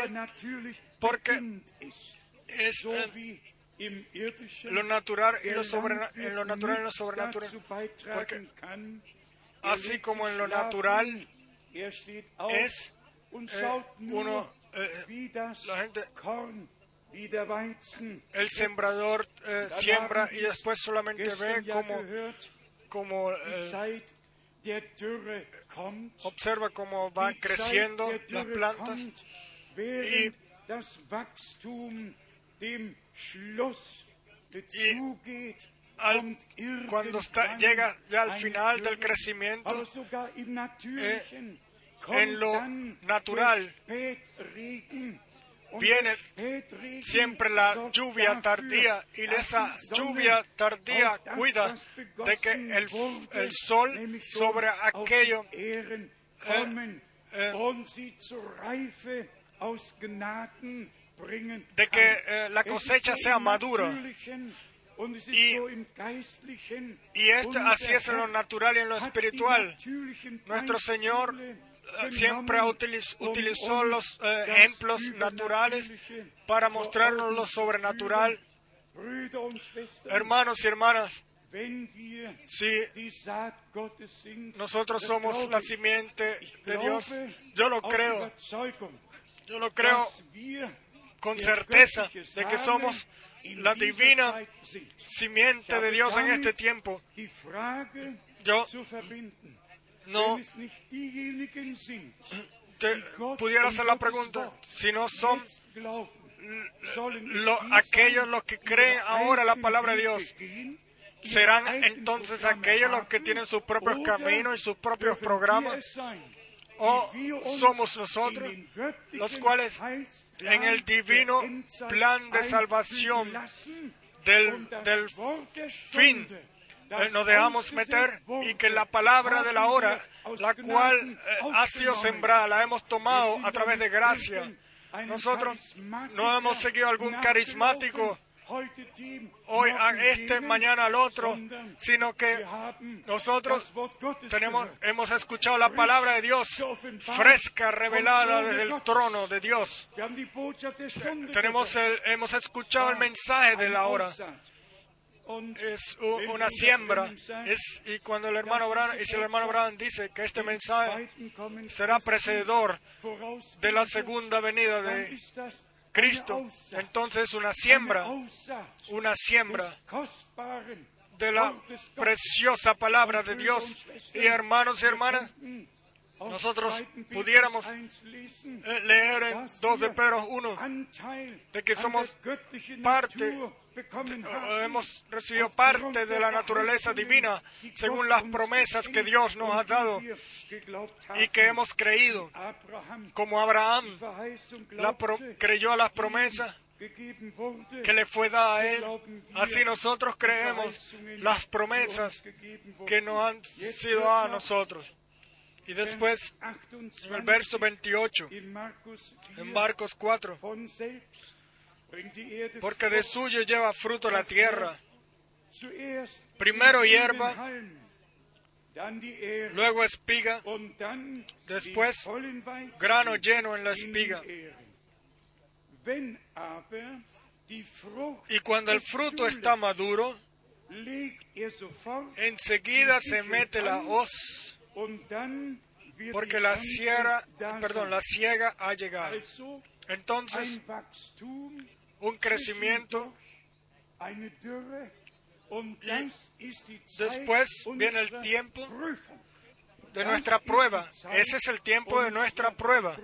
porque. Es eh, lo natural y lo sobrena- Landwirt en lo natural y lo nichts sobrenatural. Así como en lo natural es, eh, uno, eh, das la gente- el sembrador eh, siembra y después solamente ve como, como eh, observa cómo van creciendo las plantas während das Wachstum dem Schluss zugeht. Cuando llega ya al final del crecimiento, kommt en lo natural viene siempre la lluvia tardía y esa lluvia tardía cuida de que el, sol sobre aquello eh, bringen de que eh, la cosecha sea madura. Y-. Y esto, así es en lo natural y en lo espiritual. Nuestro Señor eh, siempre utiliz- um utilizó uns los eh, ejemplos naturales para mostrarnos lo sobrenatural. Hermanos y hermanas, si nosotros somos la simiente de Dios, yo lo creo, yo lo creo con certeza de que somos la divina simiente de Dios en este tiempo. Yo no te pudiera hacer la pregunta si no son lo- aquellos los que creen ahora la palabra de Dios. serán entonces aquellos los que tienen sus propios caminos y sus propios programas. sein, o somos nosotros los cuales en el divino plan de salvación del, del fin eh, nos dejamos meter y que la palabra de la hora, la cual eh, ha sido sembrada, la hemos tomado a través de gracia. Nosotros no hemos seguido algún carismático hoy a este, mañana al otro, sino que nosotros tenemos, hemos escuchado la palabra de Dios fresca, revelada desde el trono de Dios. Tenemos el, hemos escuchado el mensaje de la hora. Es una siembra. Branham Es, y cuando el hermano y si el hermano Abraham dice que este mensaje será vorausgeht, de la segunda venida de Cristo, entonces es una siembra, una siembra de la preciosa palabra de Dios. Y hermanos y hermanas, nosotros 2. Petrus pudiéramos 1 lesen, eh, leer en dass 2 de Pedro 1 Anteil de que somos parte, Haben, hemos recibido parte de la naturaleza divina según las promesas que Dios nos ha dado y que hemos creído. Como Abraham la pro- creyó a las promesas que le fue dada a Él. Así nosotros creemos las promesas que nos han sido dadas a nosotros. Y después, en el verso 28, in Markus 4, en Marcos 4, porque de suyo lleva fruto la tierra, primero hierba, luego espiga, después grano lleno en la espiga. Y cuando el fruto está maduro, enseguida se mete la hoz, porque la da perdón, la siega ha llegado. Entonces, un crecimiento, después viene el tiempo de nuestra prueba. Ese es el tiempo de nuestra prueba.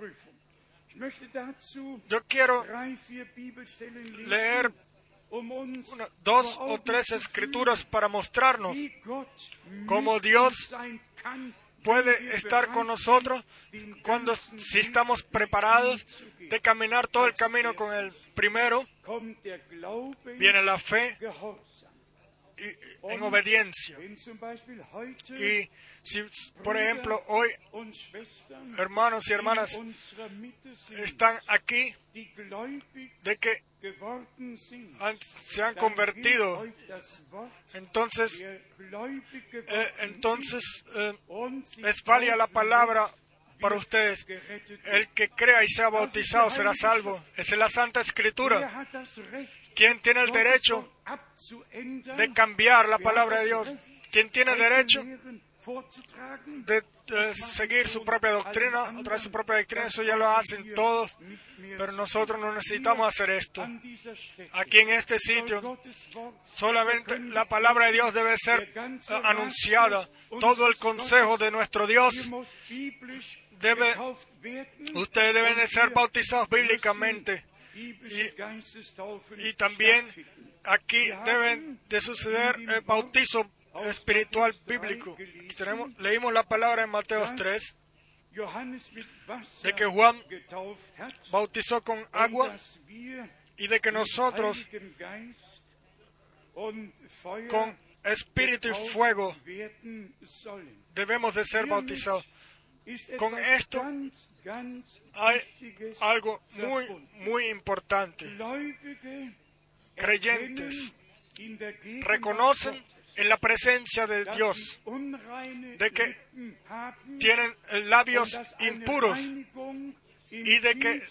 Yo quiero leer dos o tres escrituras para mostrarnos cómo Dios puede estar con nosotros cuando si estamos preparados de caminar todo el camino con el primero. Viene la fe en obediencia. y si por ejemplo hoy hermanos y hermanas están aquí de que han- se han convertido. Wort, entonces eh, entonces eh, la palabra para ustedes. el que crea y sea bautizado será salvo. Esa es la santa escritura ¿Quién tiene el derecho de cambiar la palabra de Dios? ¿Quién tiene eigene derecho de eh, seguir su propia doctrina, traer su propia doctrina? Eso ya lo hacen todos, pero nosotros no necesitamos hacer esto. Aquí en este sitio solamente la palabra de Dios debe ser eh, anunciada. Todo el consejo de nuestro Dios debe-. Ustedes deben de ser bautizados bíblicamente y- Geistestaufen y también aquí deben de suceder el bautizo espiritual bíblico. Tenemos, leímos la palabra en Mateo 3, Johannes mit Wasser de que Juan bautizó con agua y de que nosotros con espíritu y fuego debemos de ser bautizados. Con esto Hay algo muy, muy importante. Creyentes Reconocen en la presencia de Dios de que tienen labios impuros y de que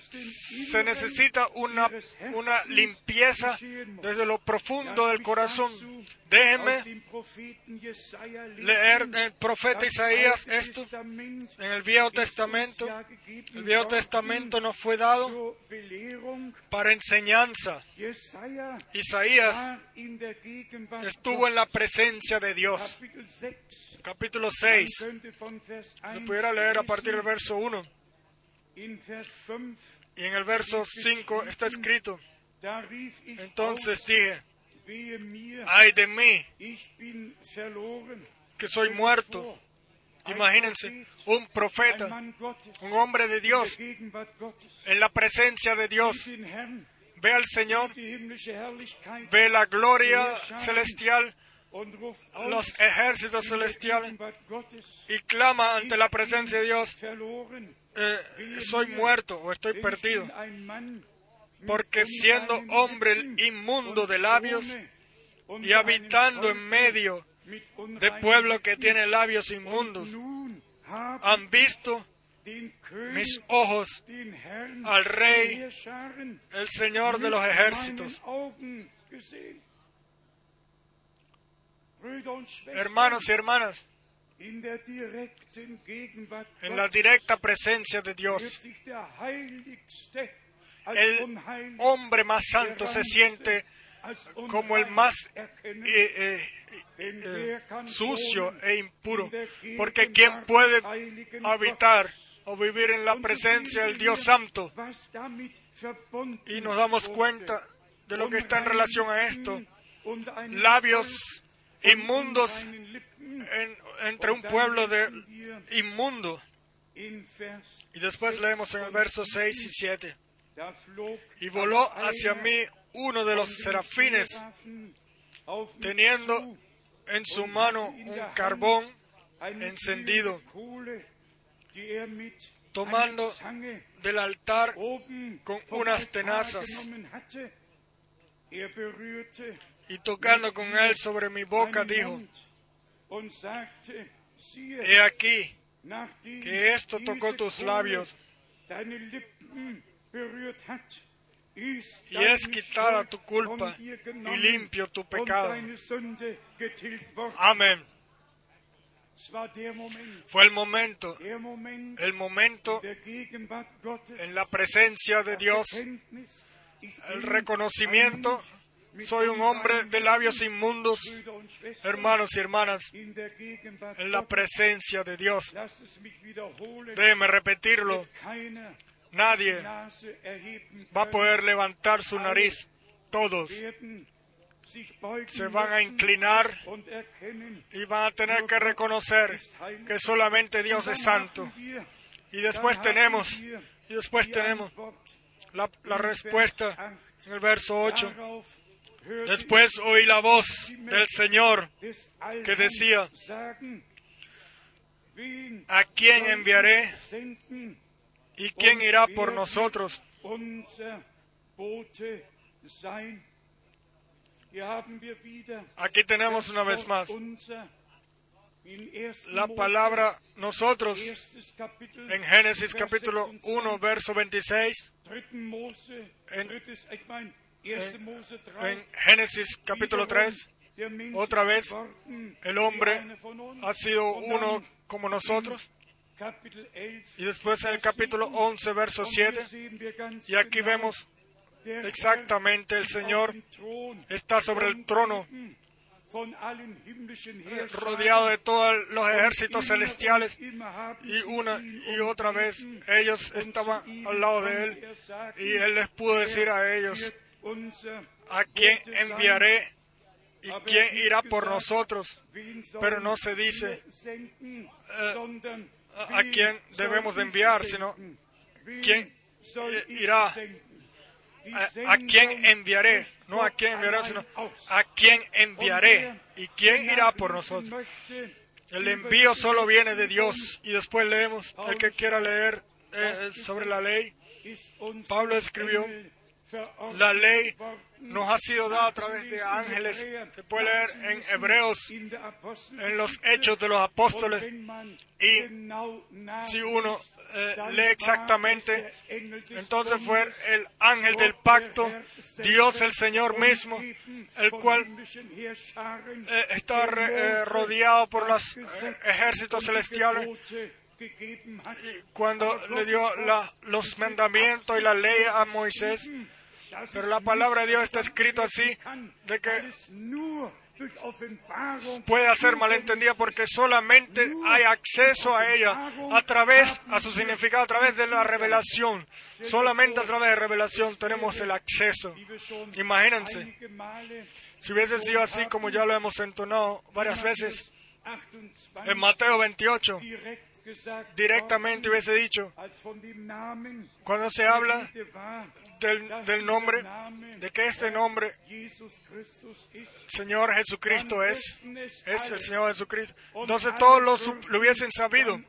se necesita una, una limpieza desde lo profundo del corazón. Déjeme leer el profeta Isaías esto. En el Viejo Testamento, el Viejo Testamento nos fue dado para enseñanza. Isaías estuvo en la presencia de Dios. Kapitel 6. Capítulo Man 6. könnte von Vers Lo 1 pudiera leer a partir del verso 1. In Vers 5, Y en el verso 5 está escrito. Entonces dije, ay de mí, que soy muerto. Imagínense, un profeta, un hombre de Dios, en la presencia de Dios, ve al Señor, ve la gloria celestial, los ejércitos celestiales y clama ante la presencia de Dios, eh, soy muerto o estoy perdido. Porque siendo hombre inmundo und de labios y habitando en medio de pueblo que tiene labios Und inmundos, han visto mis ojos al Rey, el Señor de los ejércitos. Hermanos y hermanas, en la directa presencia de Dios, el hombre más santo se siente como el más eh, eh, eh, sucio e impuro, porque ¿quién puede habitar o vivir en la presencia del Dios Santo? Y nos damos cuenta de lo que está en relación a esto. Labios inmundos entre un pueblo de inmundo. Y después leemos en el verso 6 y 7. Da flog y voló hacia mí uno de los serafines, teniendo en su mano un carbón encendido, tomando del altar con unas tenazas. Y tocando con él sobre mi boca dijo, he aquí que esto tocó tus labios ist y es quitada tu culpa y limpio tu pecado. Amén. Fue el momento, el momento en la presencia de Dios, el reconocimiento, soy un hombre de labios inmundos, hermanos y hermanas, en la presencia de Dios. Déjeme repetirlo, nadie va a poder levantar su nariz. Todos se van a inclinar y van a tener que reconocer que solamente Dios es santo. Y después tenemos, y después tenemos la, la respuesta en el verso 8. Después oí la voz del Señor que decía, ¿A quién enviaré y quién irá por nosotros? Aquí tenemos una vez más unser in 1. la palabra nosotros en Génesis capítulo 26, 1, verso 26, dritten Mose, en- drittes, ich meine, 1. Mose 3, en Génesis capítulo 3, der Mensch otra vez, geworden el hombre ha sido uno como nosotros. Kapitel 11, Y después en el capítulo 7, 11, verso und hier 7, sehen wir ganz y aquí vemos exactamente el Señor está sobre el trono, himmlischen Heerscharen. rodeado de todos los ejércitos celestiales. Y una y otra vez ellos estaban al lado de él er y él les pudo decir a "Er ellos, ¿a quién Bote sein." enviaré y quién irá por nosotros? "Wen Pero no se dice, wir senden", eh, a- "Wen a quién debemos enviar, senden?" sino, "Wen ¿quién, eh, irá? senden?" Die ¿A, a quién enviaré? No a quién enviaré, sino a quién enviaré y quién irá por nosotros. El envío solo viene de Dios y después leemos, el que quiera leer eh, sobre la ley, Pablo escribió, la ley nos ha sido dada a través de ángeles. Se puede leer en Hebreos, en los hechos de los apóstoles. Y si uno eh, lee exactamente, entonces fue el ángel del pacto, Dios el Señor mismo, el cual eh, está eh, rodeado por los eh, ejércitos celestiales. Cuando le dio los mandamientos y la ley a Moisés, pero la palabra de Dios está nicht escrito así, de que puede ser malentendida porque solamente hay acceso a ella a través, a su significado, a través de la revelación. Solamente a través de revelación tenemos el acceso. Imagínense, si hubiese sido así como ya lo hemos entonado varias veces, en Mateo 28 direkt gesagt directamente hubiese dicho, cuando se habla del, nombre, de que este nombre, Señor Jesucristo, es, es el. Señor Jesucristo. Entonces todos lo, lo hubiesen sabido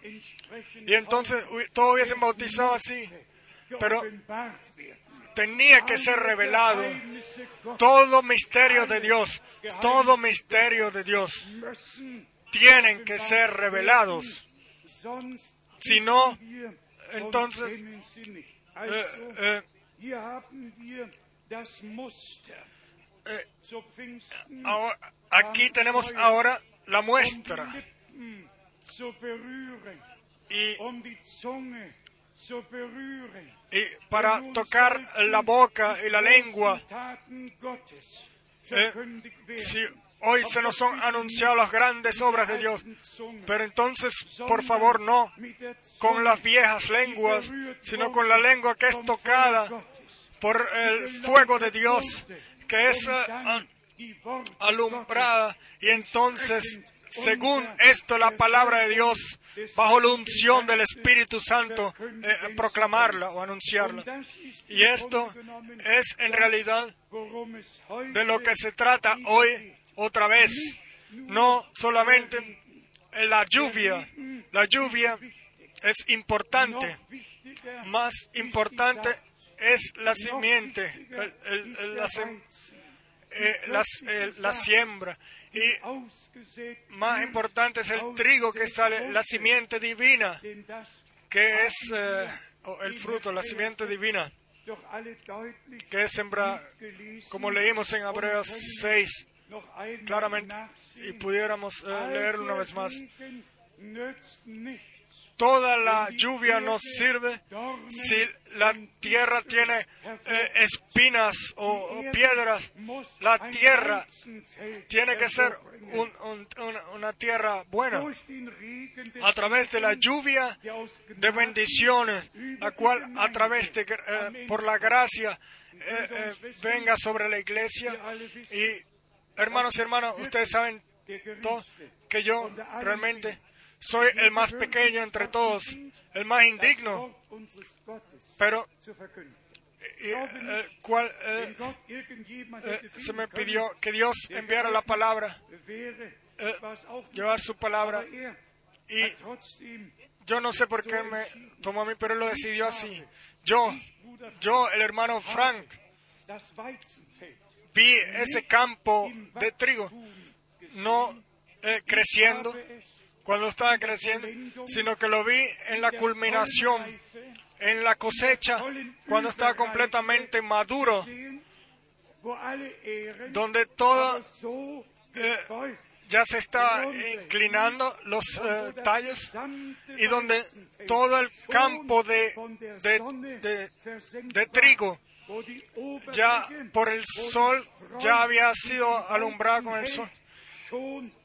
y entonces todos hubiesen bautizado así. pero. Tenía que ser revelado todo misterio de Dios, todo misterio de Dios tienen que ser revelados. Si no, entonces. Eh, eh, eh, ahora- aquí tenemos ahora la um muestra y, um y para tocar la boca y la lengua. Eh. Si hoy se nos son anunciado las grandes obras de Dios, pero entonces, por favor, no con las viejas lenguas, sino con la lengua que es tocada por el fuego de Dios, que es eh, a- alumbrada y entonces según esto la palabra de Dios, bajo la unción del Espíritu Santo, eh, proclamarla o anunciarla. Y esto es en realidad de lo que se trata hoy otra vez. No solamente la lluvia. La lluvia es importante. Más importante es la simiente, el- el- el- la, sem- eh, eh, la siembra. Y más importante es el trigo que sale, la simiente divina, que es eh, el fruto, la simiente divina, que es sembra, como leímos en Hebreos 6, claramente, y pudiéramos eh, leerlo una vez más. Toda la lluvia nos sirve si la tierra tiene eh, espinas o, piedras. La tierra tiene que ser un- un- una, tierra buena. A través de la lluvia de bendiciones, la cual a través de, eh, por la gracia eh, venga sobre la iglesia. Y hermanos y hermanas, ustedes saben que yo realmente soy el más pequeño entre todos, el más indigno, pero eh, eh, eh, se me pidió que Dios enviara la palabra, eh, llevar su palabra, y yo no sé por qué me tomó a mí, pero él lo decidió así. Yo, yo, el hermano Frank, vi ese campo de trigo no creciendo cuando estaba creciendo, sino que lo vi en la culminación, en la cosecha, cuando estaba completamente maduro, donde todo eh, ya se está inclinando los eh, tallos y donde todo el campo de, de, de- de trigo ya por el sol ya había sido alumbrado con el sol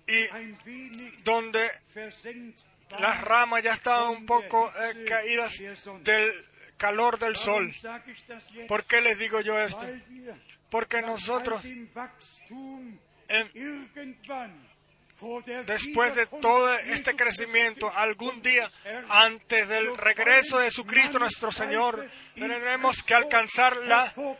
y donde las ramas ya estaban un poco eh, caídas del calor del sol. ¿Por qué les digo yo esto? Porque nosotros, en- después de todo este crecimiento, algún día, antes del regreso de Jesucristo nuestro Señor, tenemos que alcanzar la, oh,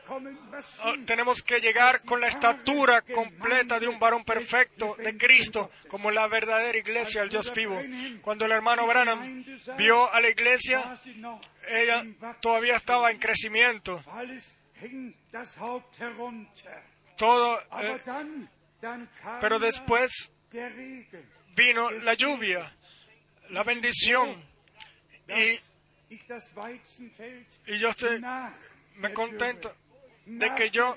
tenemos que llegar con la estatura completa de un varón perfecto de Cristo, como la verdadera iglesia del Dios vivo. Cuando el hermano Branham vio a la iglesia, ella todavía estaba en crecimiento. Todo, eh, pero después vino la lluvia, la bendición. Y, y yo estoy, me contento de que yo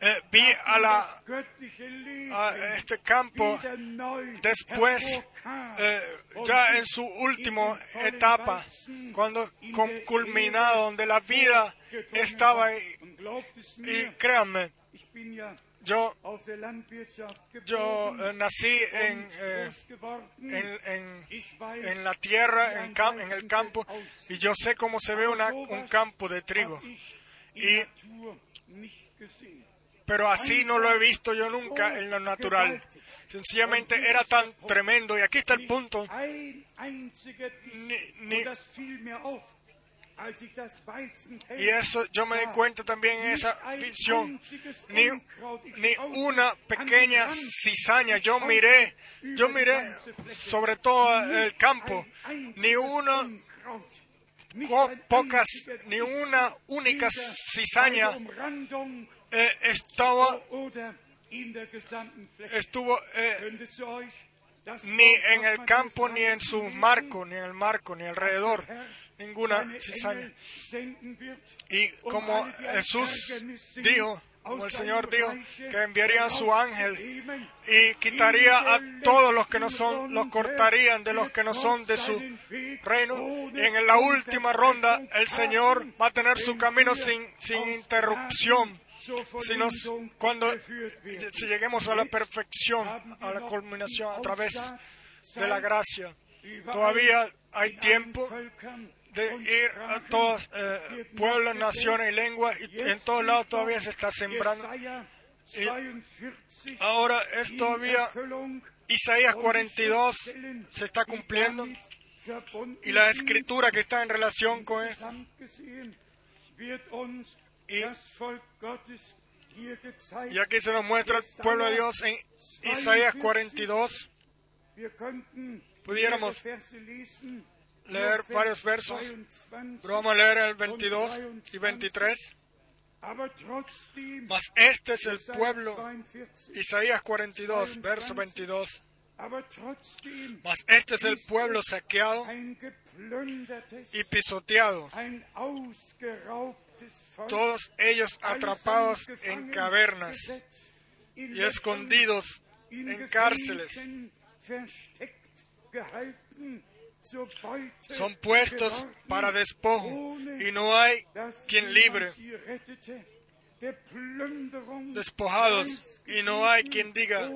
eh, vi a, la, a este campo después, eh, ya en su última etapa, cuando culminado, donde la vida estaba ahí. Y créanme, yo, yo eh, nací en, eh, en, en- en la tierra, en, cam- en el campo, y yo sé cómo se ve una- un campo de trigo. Y, pero así no lo he visto yo nunca en lo natural. Sencillamente era tan tremendo. Y aquí está el punto. Ni- ni- y eso yo me di cuenta también en esa visión. Ni, ni una pequeña cizaña. Yo miré, yo miré sobre todo el campo. Ni una, po- pocas, ni una única cizaña eh, estaba, estuvo eh, ni en el campo, ni en su marco, ni en el marco, ni alrededor. Ninguna cizaña. Y como Jesús dijo, como el Señor dijo, que enviaría a su ángel y quitaría a todos los que no son, los cortarían de los que no son de su reino. Y en la última ronda el Señor va a tener su camino sin, sin interrupción. Si, nos, cuando si lleguemos a la perfección, a la culminación a través de la gracia, todavía hay tiempo de ir a todos eh, pueblos, naciones y lenguas, y en todos lados todavía se está sembrando. 42 Ahora es todavía Isaías und 42 die Stellen, se está cumpliendo y la escritura que está en relación con eso. Y-. Y aquí se nos muestra el pueblo de Dios en Isaías 42. Wir könnten Pudiéramos leer varios versos, 22, Pero vamos a leer el 22 y 23. aber trotzdem, Mas este es el pueblo, 42, Isaías 42, verso 22. aber trotzdem Mas este es el pueblo saqueado y pisoteado, todos ellos atrapados en cavernas y escondidos en cárceles. Son puestos para despojo y no hay quien libre, despojados y no hay quien diga,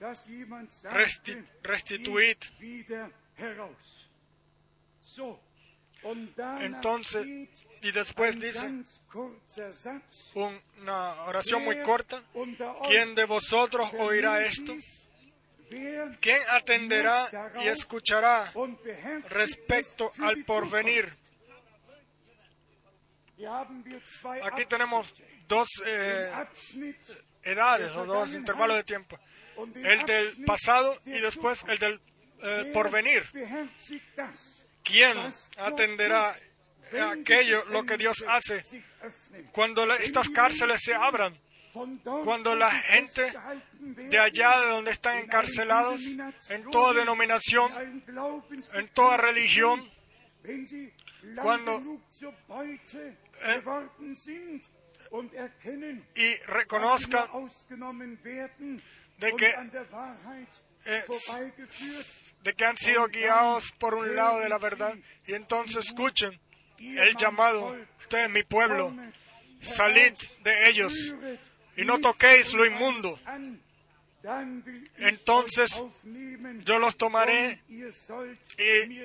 "Resti- restituid". "Geht wieder heraus. So, und danach Entonces, y después dice una oración muy corta, ¿quién de vosotros oirá esto? ¿Quién atenderá y escuchará respecto al porvenir? Aquí tenemos dos eh, edades o dos intervalos de tiempo. El del pasado y después el del eh, porvenir. ¿Quién atenderá aquello, lo que Dios hace cuando estas cárceles se abran? Cuando la gente De allá de donde están encarcelados, en toda denominación, en toda religión, Cuando- Eh, y reconozcan de que, eh, de que han sido guiados por un lado de la verdad y entonces escuchen el llamado, ustedes mi pueblo, salid de ellos y no toquéis lo und inmundo. Entonces, yo los tomaré y-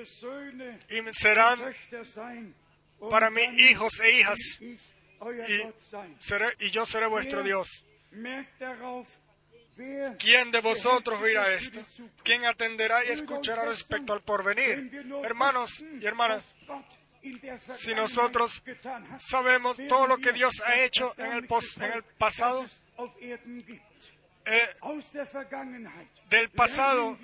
serán para mí hijos e hijas y, y yo seré vuestro Dios. ¿Quién de vosotros oirá esto? ¿Quién atenderá y escuchará respecto al porvenir? Hermanos y hermanas, si nosotros hat, sabemos todo lo que Dios ha hecho en el, en pasado, eh, del pasado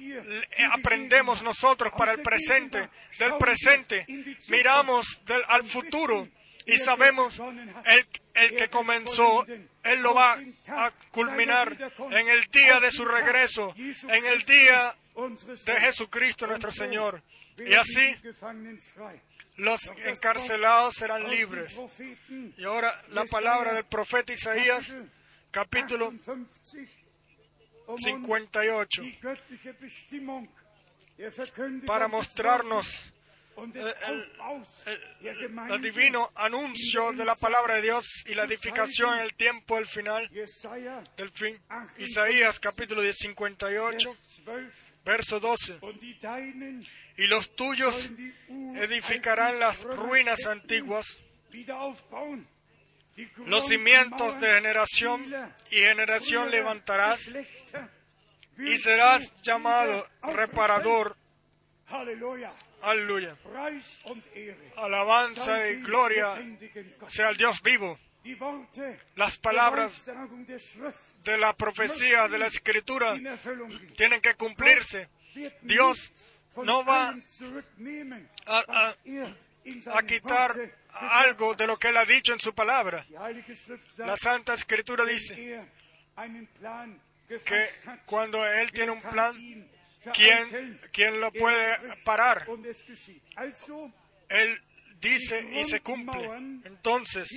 aprendemos nosotros para el presente, del presente miramos del, al futuro y sabemos el, el que comenzó, Él lo va a culminar en el día de su regreso, en el día de. Jesucristo nuestro Señor. Y así. Los encarcelados serán libres. Y ahora la palabra del profeta Isaías, capítulo 58, um uns 58, die göttliche Bestimmung der Verkündigung para mostrarnos el- divino anuncio de la palabra de Dios y la edificación en el tiempo del final del fin. Isaías capítulo 58, Vers 12 verso 12. und die Deinen Y los tuyos edificarán las ruinas antiguas, los cimientos de generación y generación levantarás y serás llamado reparador. Aleluya. Alabanza y gloria sea el Dios vivo. Las palabras de la profecía, de la escritura, tienen que cumplirse. Dios no va a- quitar algo de lo que Él ha dicho en su palabra. La Santa Escritura dice que cuando Él tiene un plan, ¿quién, quién lo puede parar? Él dice y se cumple. Entonces,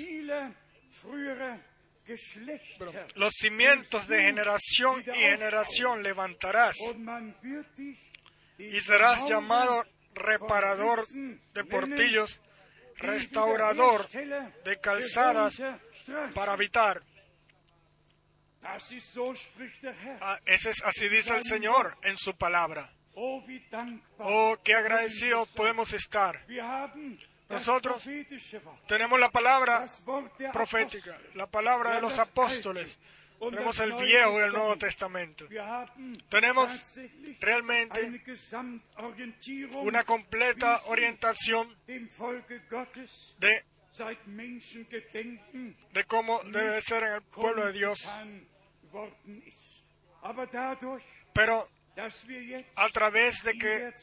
los cimientos de generación y generación levantarás y serás llamado reparador de portillos, restaurador de calzadas para habitar. Ah, ese es, así dice el Señor en su palabra. Oh. Oh, qué agradecidos podemos estar. Nosotros Tenemos la palabra profética, la palabra de los apóstoles, Tenemos el Viejo y el Nuevo Testament. Testamento. Tenemos realmente Una completa orientación de, cómo debe ser en el pueblo de Dios. Pero a través de que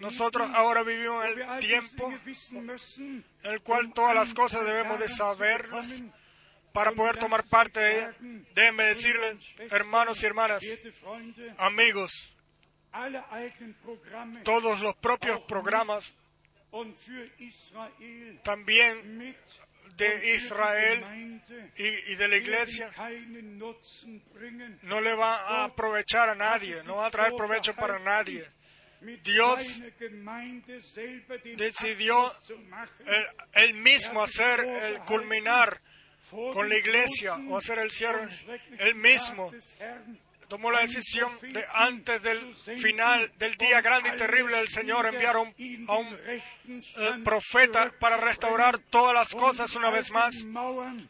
nosotros ahora vivimos en el tiempo en el cual todas las cosas debemos de bekommen, para poder tomar parte de ella. Déjenme decirles, hermanos y hermanas, amigos, todos los propios programas también de Israel y, de la iglesia no le va a aprovechar a nadie, no va a traer provecho para nadie. Dios decidió Él, él mismo hacer el culminar con la iglesia o hacer el cierre. Él mismo tomó la decisión de antes del final del día grande y terrible del Señor enviar a un, a un eh, profeta para restaurar todas las cosas una vez más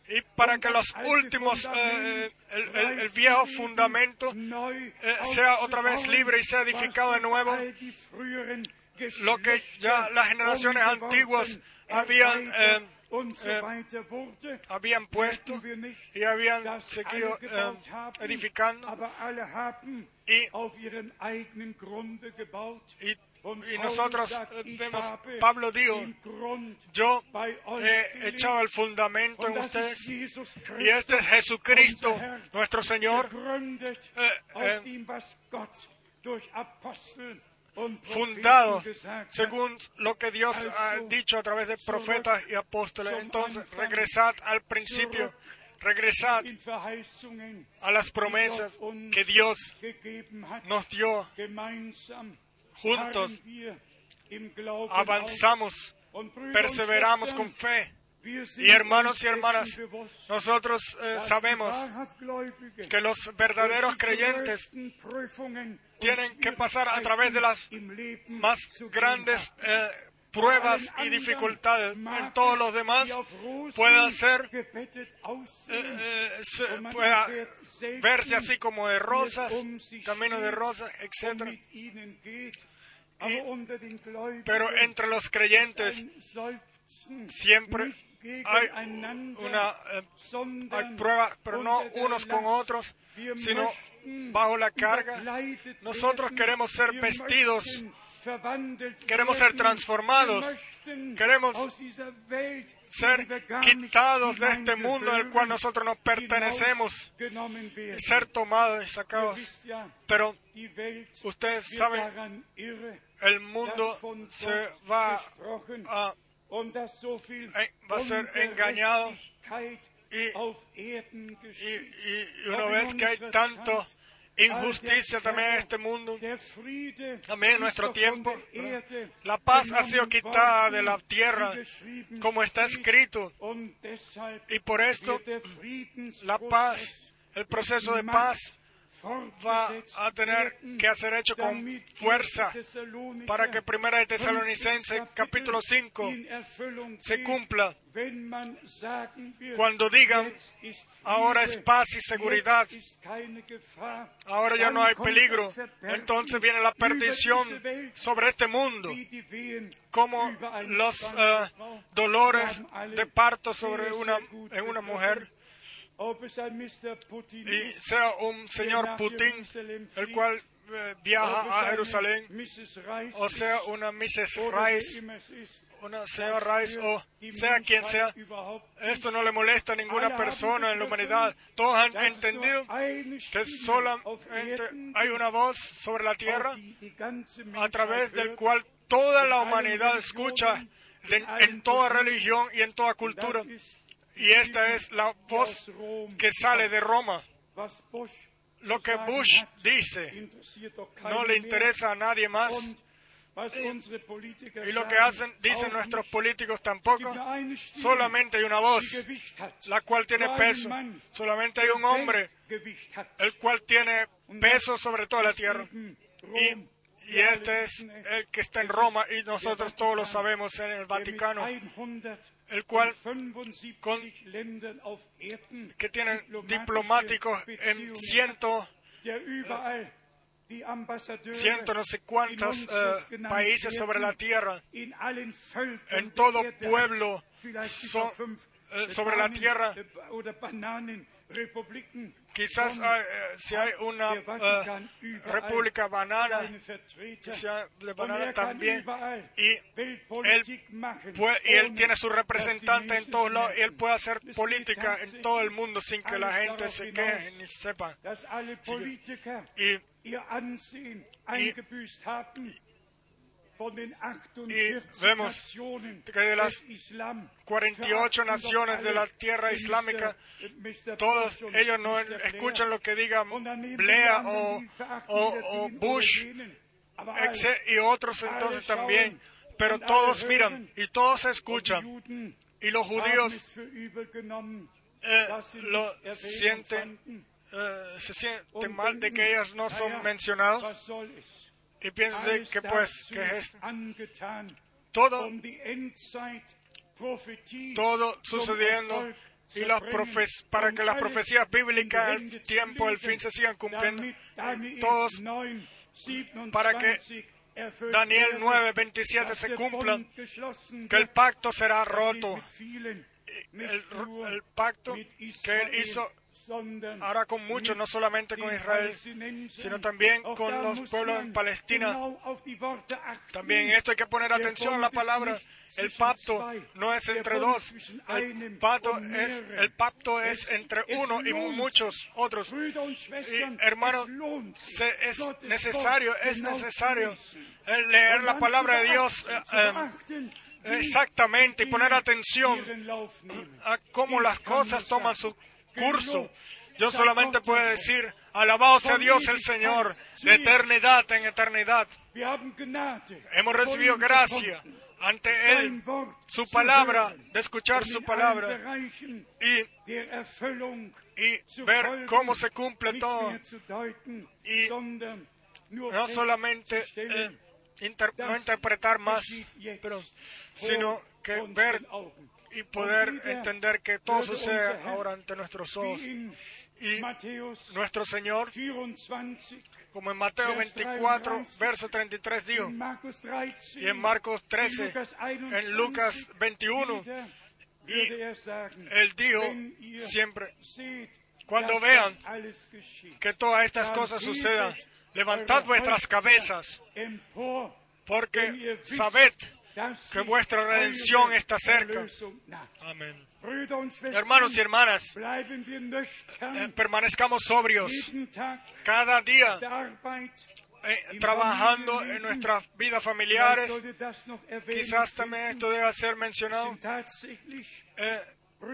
y para que los últimos, eh, el, el- el viejo fundamento eh, sea otra vez libre y sea edificado de nuevo. Lo que ya las generaciones antiguas habían, eh, eh, habían puesto y habían seguido eh, edificando y, y, y nosotros eh, vemos, Pablo dijo, yo he gelegt. echado el fundamento Und en ustedes y este es Jesucristo, nuestro Señor, eh, eh, fundado según lo que Dios ha dicho a través de profetas y apóstoles. Entonces, regresad al principio, regresad a las promesas que Dios nos dio. Juntos avanzamos, perseveramos con fe. Y hermanos y hermanas, nosotros eh, sabemos que los verdaderos creyentes tienen que pasar a través de las más grandes eh, pruebas y dificultades. En todos los demás pueda ser eh, pueda verse así como de rosas, camino de rosas, etc. Pero entre los creyentes siempre hay una eh, hay pruebas, pero no unos con otros, sino bajo la carga. Nosotros queremos ser vestidos, queremos ser transformados, queremos Welt, ser quitados de este mundo al cual hineingehören, nosotros nos pertenecemos, ser tomados y sacados. Pero ustedes saben, el mundo se va a va a ser engañado. Y- y, y- una vez que hay tanto injusticia también en este mundo, también en nuestro tiempo, la paz ha sido quitada de la tierra, como está escrito, y por esto la paz, el proceso de paz va a tener que ser hecho con fuerza para que Primera de Tesalonicenses capítulo Kapitel 5 in Erfüllung se cumpla. Cuando digan ahora es paz y seguridad, ahora ya no hay peligro, entonces viene la perdición sobre este mundo, como los eh, dolores de parto sobre una, en una mujer y ist, sea un señor Putin el cual eh, viaja ob es a Jerusalén o sea una Mrs. Rice, una señora Rice o sea quien sea, esto no le molesta a ninguna persona en la humanidad. Todos han entendido que solamente hay una voz sobre la tierra a través del cual toda la humanidad escucha de- en toda religión y en toda cultura. Y esta es la voz que sale de Roma. Lo que Bush dice no le interesa a nadie más. Y lo que dicen nuestros políticos tampoco. Solamente hay una voz, la cual tiene peso. Solamente hay un hombre, el cual tiene peso sobre toda la tierra. Y, Y este es el que está en Roma y nosotros todos lo sabemos en el Vaticano, el cual con- que tienen diplomáticos en ciento, ciento no sé cuántos eh, países sobre la tierra, en todo pueblo son, eh, sobre la tierra. Quizás eh, si hay una eh, república banana, quizás de banana también, y él, puede- y él tiene su representante en todos lados, y él puede hacer política en todo el mundo sin que la gente se queje ni sepa. Y ihr 48 vemos que de las des Islam 48 verachten naciones de la tierra islámica, Mr. todos ellos no escuchan lo que diga anderen, o, o- o Bush y otros entonces también, pero todos miran y todos escuchan. Y los judíos eh, lo sienten, eh, se sienten mal de que ellos no son mencionados? Y piensan Alles que pues que es todo todo sucediendo y las profes para que las profecías bíblicas el tiempo zu fin se sigan cumpliendo. Todos 9, 27 para que Daniel werde, 9, 27 dass se cumpla, que el pacto será roto. el, el pacto que él hizo hará con muchos, no solamente con Israel, sino también con los pueblos en Palestina. También esto hay que poner atención a la palabra. El pacto no es entre dos. El pacto es, el pacto Es- entre uno y muchos otros. Y, hermanos, es Se- necesario, es necesario el leer la palabra de Dios eh, eh, exactamente y poner atención a cómo las cosas toman su curso. Yo solamente puedo decir, alabado sea Dios el Señor, de eternidad en eternidad. Hemos recibido gracia ante Él, su palabra, de escuchar su palabra y, ver cómo se cumple todo. Y No solamente eh, inter- no interpretar más, pero, sino que ver. Y poder entender que todo sucede ahora ante nuestros ojos. Y nuestro Señor, 24, como en Mateo Vers 24, 33, verso 33 dijo, in Markus 13, y en Marcos in 13, Lukas en Lucas 21, wieder y er Él dijo siempre, cuando vean que todas estas cosas sucedan, levantad vuestras cabezas, porque sabed que vuestra redención está cerca. Amén. Hermanos y hermanas, eh, permanezcamos sobrios cada día eh, trabajando en nuestras vidas familiares. Quizás también esto deba ser mencionado. Eh,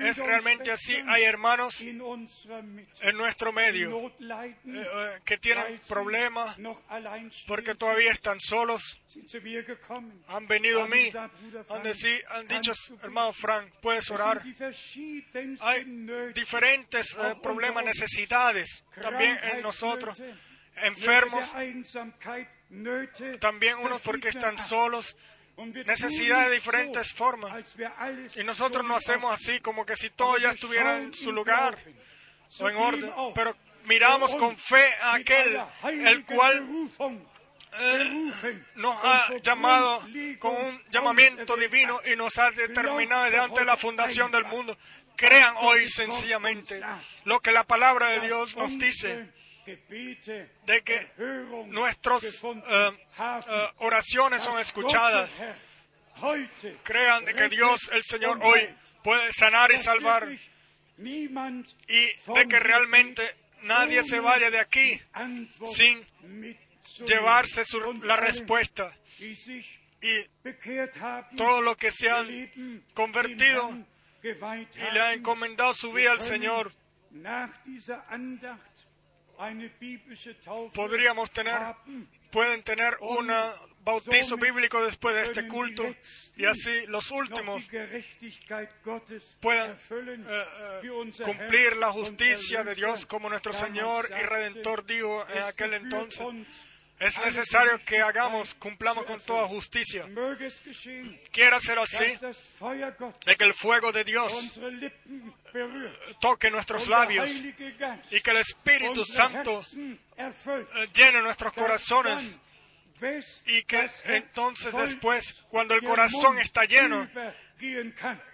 es realmente así. Hay hermanos en nuestro medio eh, que tienen problemas porque todavía están solos. Han venido a mí. Han, Frank, deci- han dicho, hermano Frank, puedes Es orar. Hay diferentes eh, problemas, necesidades también en nosotros. Enfermos, también unos porque están solos. Und wir necesidad de diferentes formas. Y nosotros no hacemos así como que si todo ya estuviera en su lugar o en orden, pero miramos con fe a aquel el cual eh, nos ha llamado con un llamamiento divino y nos ha determinado desde antes de la fundación del mundo. Crean hoy sencillamente lo que la palabra de Dios nos dice, de que nuestras eh, eh, oraciones son escuchadas. Heute Crean de que Dios, el Señor, hoy puede sanar y salvar y de que realmente nadie se vaya de aquí sin llevarse su- la respuesta. Y todos los que se han convertido y le han encomendado su vida al Señor, podríamos tener, pueden tener un bautizo bíblico después de este culto y así los últimos puedan eh, eh, cumplir la justicia de Dios como nuestro Señor y Redentor dijo en aquel entonces. Es necesario que hagamos, cumplamos con toda justicia. Quiera ser así, de que el fuego de Dios toque nuestros labios y que el Espíritu Santo eh, llene nuestros corazones y que entonces después, cuando el corazón está lleno,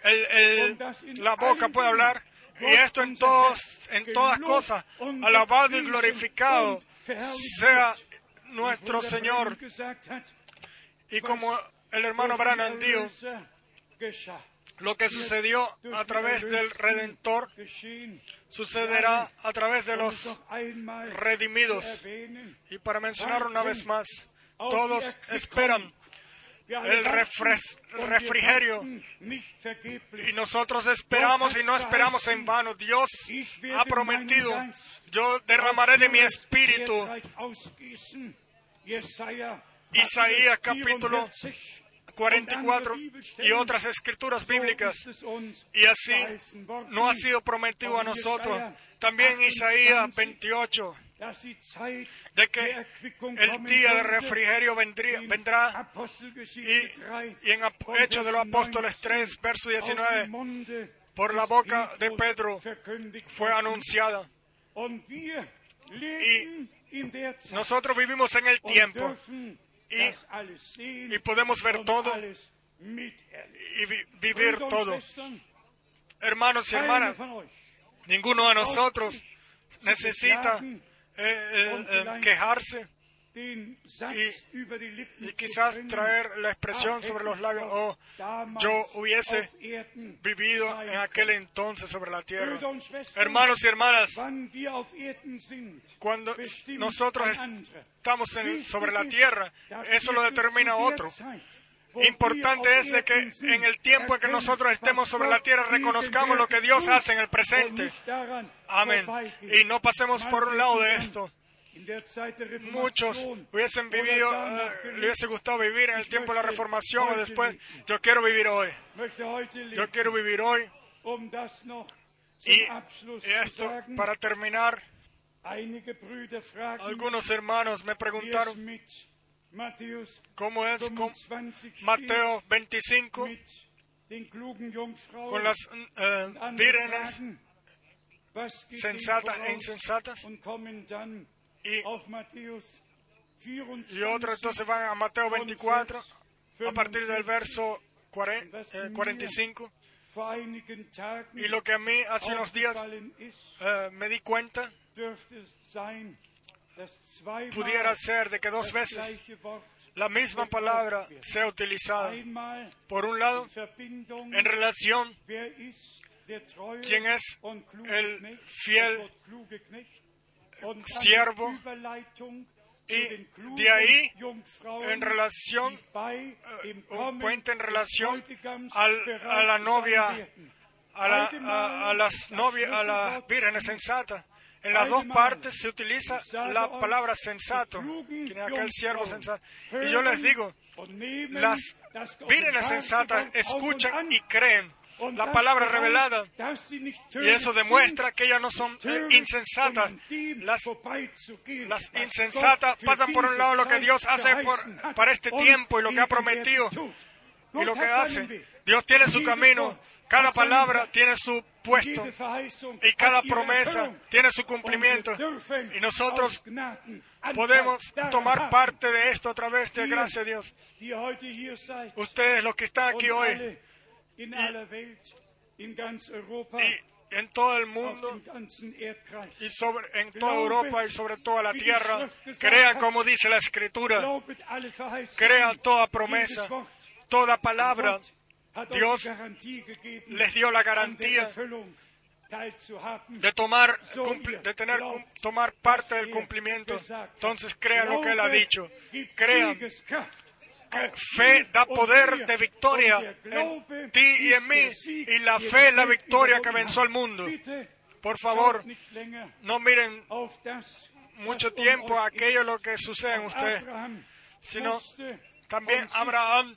el- la boca puede hablar y esto en, todos, en todas cosas, alabado y glorificado sea nuestro Señor. Y como el hermano Branham dijo, lo que sucedió a través del Redentor sucederá a través de los redimidos. Y para mencionar una vez más, todos esperan el refres- refrigerio. Y nosotros esperamos y no esperamos en vano. Dios ha prometido, yo derramaré de mi espíritu. Isaías capítulo 44 44 y otras escrituras bíblicas. Y así no ha sido prometido a nosotros. También Isaías 28, de que el día de refrigerio vendría, vendrá. Y, y en Hechos de los Apóstoles 3, verso 19, por la boca de Pedro fue anunciada. Y Nosotros vivimos en el tiempo. y, y podemos ver todo. y vi- vivir todo. Hermanos y hermanas, ninguno de nosotros necesita eh, eh, eh, quejarse y- quizás traer la "Ah, expresión sobre los labios, oh, damals yo hubiese vivido en aquel können." entonces sobre la tierra. Hermanos y hermanas, cuando nosotros estamos en- sobre la tierra, eso lo determina otro. Importante es de que en el tiempo en que nosotros estemos sobre la tierra reconozcamos lo que Dios hace en el presente. Amén. Y no pasemos por un lado de esto. Muchos hubiesen vivido, gelebt. le hubiese gustado vivir en el tiempo de la reformación o después. Yo quiero vivir hoy. Yo quiero vivir hoy. Y, esto, para terminar, algunos hermanos me preguntaron cómo es con 25 Mateo 25 steht, mit den klugen Jungfrauen con las eh, und anderen vírgenes. Sensatas e insensatas. y, auf Matthäus 24 y otros entonces van a Mateo 24 a partir del verso 40, eh, 45 vor einigen Tagen y lo que a mí hace unos días eh, me di cuenta pudiera ser de que dos veces la misma palabra sea utilizada por un lado en relación quién es el fiel siervo, y de ahí, en relación, dem un puente en relación al- a la novia, a, la- a- a las novias, a las vírgenes sensatas. En las dos partes se utiliza la palabra sensato, es aquel siervo sensato. Y yo les digo, las vírgenes sensatas escuchan an. y creen la palabra revelada. Y eso demuestra que ellas no son eh, insensatas. Las, insensatas pasan por un lado lo que Dios hace por- para este tiempo y lo que ha prometido y lo que hace. Dios tiene su camino, cada palabra tiene su y cada promesa tiene su cumplimiento. Y nosotros Podemos tomar parte de esto a través de Ihr, gracia a Dios. Ustedes los que están aquí hoy y en todo el mundo y sobre, en toda Europa y sobre toda la tierra, crean como dice la Escritura, crean toda promesa, toda palabra. Dios les dio la garantía de tomar, de tener, tomar parte del cumplimiento. Entonces crean lo que Él ha dicho. Crean que fe da poder de victoria en ti y en mí. Y la fe es la victoria que venció al mundo. Por favor, no miren mucho tiempo aquello lo que sucede en ustedes, sino también Abraham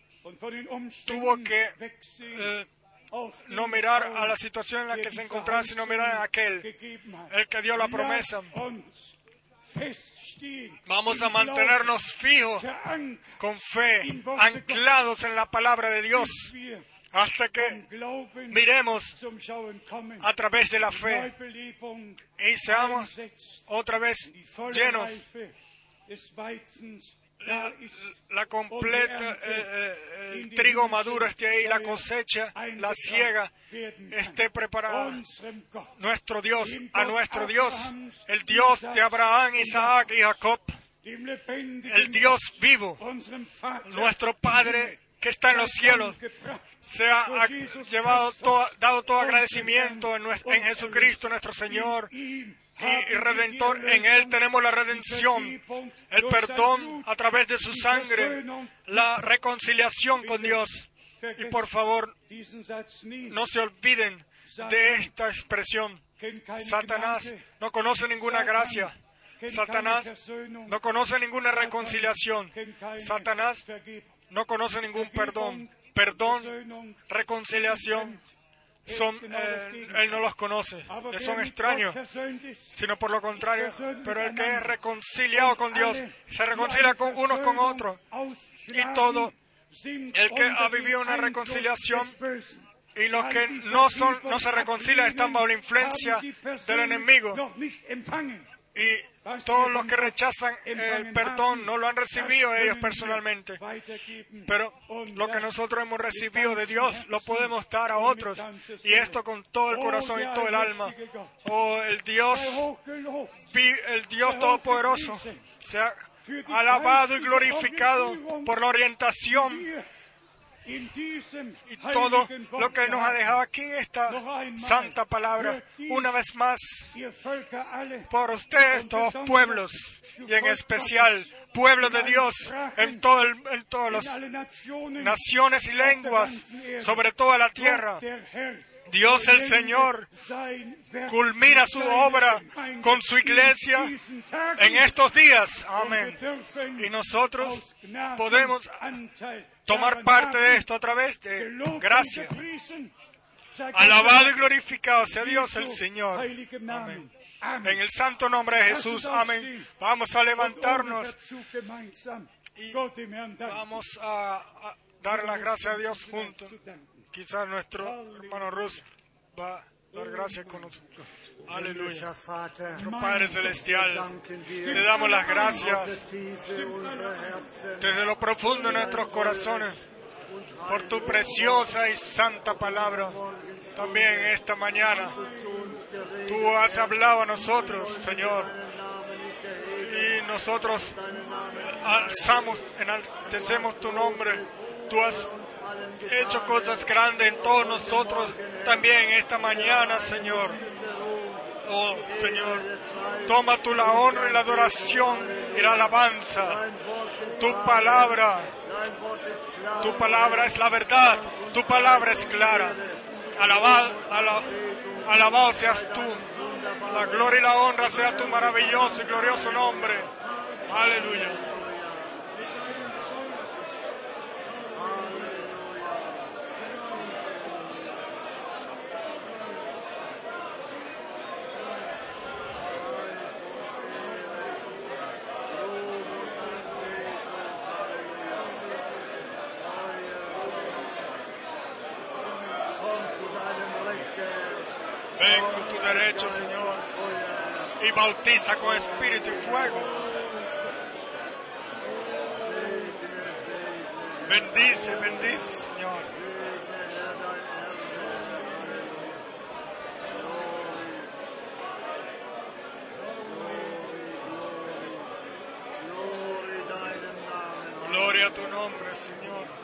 tuvo que eh, no mirar a la situación en la que se encontraba, sino mirar a aquel, el que dio la promesa. Vamos a mantenernos fijos, con fe, anclados en la palabra de Dios, hasta que miremos a través de la fe y seamos otra vez llenos La completa, eh, eh, el trigo maduro esté ahí, la cosecha, la ciega esté preparada. Nuestro Dios, a nuestro Dios, el Dios de Abraham, Isaac. Y Jacob, el Dios vivo, nuestro Padre que está en los cielos, sea ha llevado todo, dado todo agradecimiento en, en Jesucristo nuestro Señor y, Redentor. En Él tenemos la redención, el perdón a través de su sangre, la reconciliación con Dios. Y por favor, no se olviden de esta expresión. Satanás no conoce ninguna gracia. Satanás no conoce ninguna reconciliación. Satanás no conoce ningún perdón. Perdón, reconciliación, son, eh, él no los conoce, wer son extraños, sino por lo contrario, pero el que es reconciliado con Dios, se reconcilia con unos con otros, y todo el que ha vivido una reconciliación y los que no son, no se reconcilian están bajo la influencia del enemigo. Y todos los que rechazan el perdón no lo han recibido ellos personalmente. Pero lo que nosotros hemos recibido de Dios lo podemos dar a otros. Y esto con todo el corazón y todo el alma. Oh, el Dios, el Dios Todopoderoso, sea alabado y glorificado por la orientación y todo lo que nos ha dejado aquí esta santa palabra. Una vez más, por ustedes, todos pueblos, y en especial pueblos de Dios en, todo el- en todas las naciones y lenguas, sobre toda la tierra. Dios el Señor culmina su obra con su iglesia en estos días. Amén. Y nosotros podemos tomar parte de esto a través de gracia. Alabado y glorificado sea Dios el Señor. Amén. En el santo nombre de Jesús. Amén. Vamos a levantarnos. Vamos a, a dar las gracias a Dios juntos. Quizás nuestro hermano Rus va a dar gracias con nosotros. Aleluya. Padre Celestial, te damos las gracias desde lo profundo de nuestros corazones por tu preciosa y santa palabra. También esta mañana tú has hablado a nosotros, Señor, y nosotros alzamos, enaltecemos tu nombre. Tú has hecho cosas grandes en todos nosotros también esta mañana, Señor. Oh, Señor, toma tú la honra y la adoración y la alabanza. Tu palabra, tu palabra es la verdad, tu palabra es clara. Alabado, ala- alabado seas tú. La gloria y la honra sea tu maravilloso y glorioso nombre. Aleluya. komm zu deinem Recht, Herr. Ven con tu derecho, Señor, y bautiza con espíritu y fuego. Bendice, bendice, Señor. Glory deinem Namen. Gloria a tu nombre, Señor.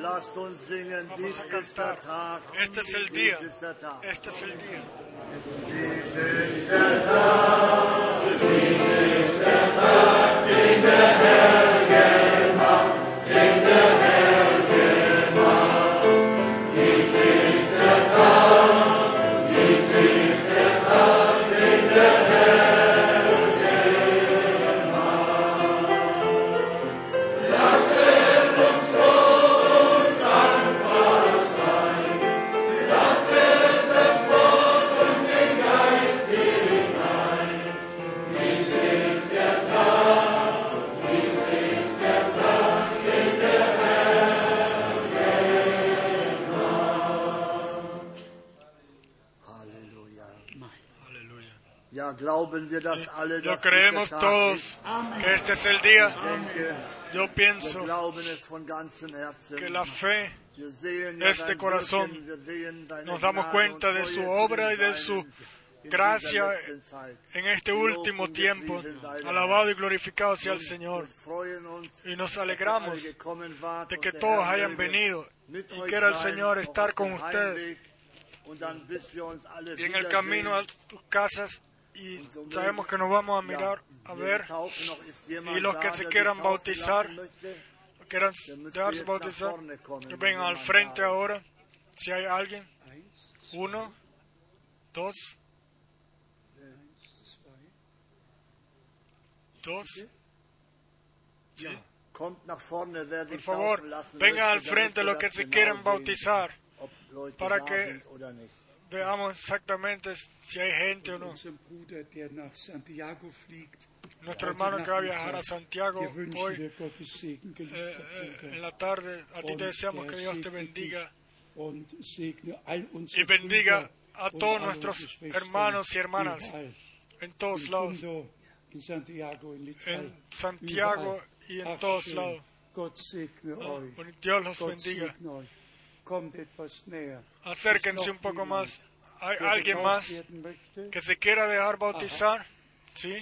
Lasst uns singen, dies Vamos a cantar. Este es el día. Este es el día. Lo creemos todos que este es el día. Yo pienso que la fe este corazón, nos damos cuenta de su obra y de su gracia en este último tiempo. Alabado y glorificado sea el Señor. Y nos alegramos de que todos hayan venido y quiera el Señor estar con ustedes. y en el camino a tus casas y sabemos que nos vamos a mirar, a ver, y los que se quieran bautizar, quieran bautizar, que vengan al frente ahora, si hay alguien. Uno, dos, dos. Sí. Por favor, vengan al frente los que se sehen, bautizar, para que-. Veamos exactamente si hay gente o no. Nuestro hermano que va a viajar a Santiago hoy eh, eh, en la tarde, a ti te deseamos que Dios te bendiga y bendiga a todos nuestros hermanos y hermanas en todos lados, en Santiago y en todos lados. Ah, Dios los bendiga. Acérquense un poco más. ¿Hay alguien más que se quiera dejar bautizar? ¿Sí?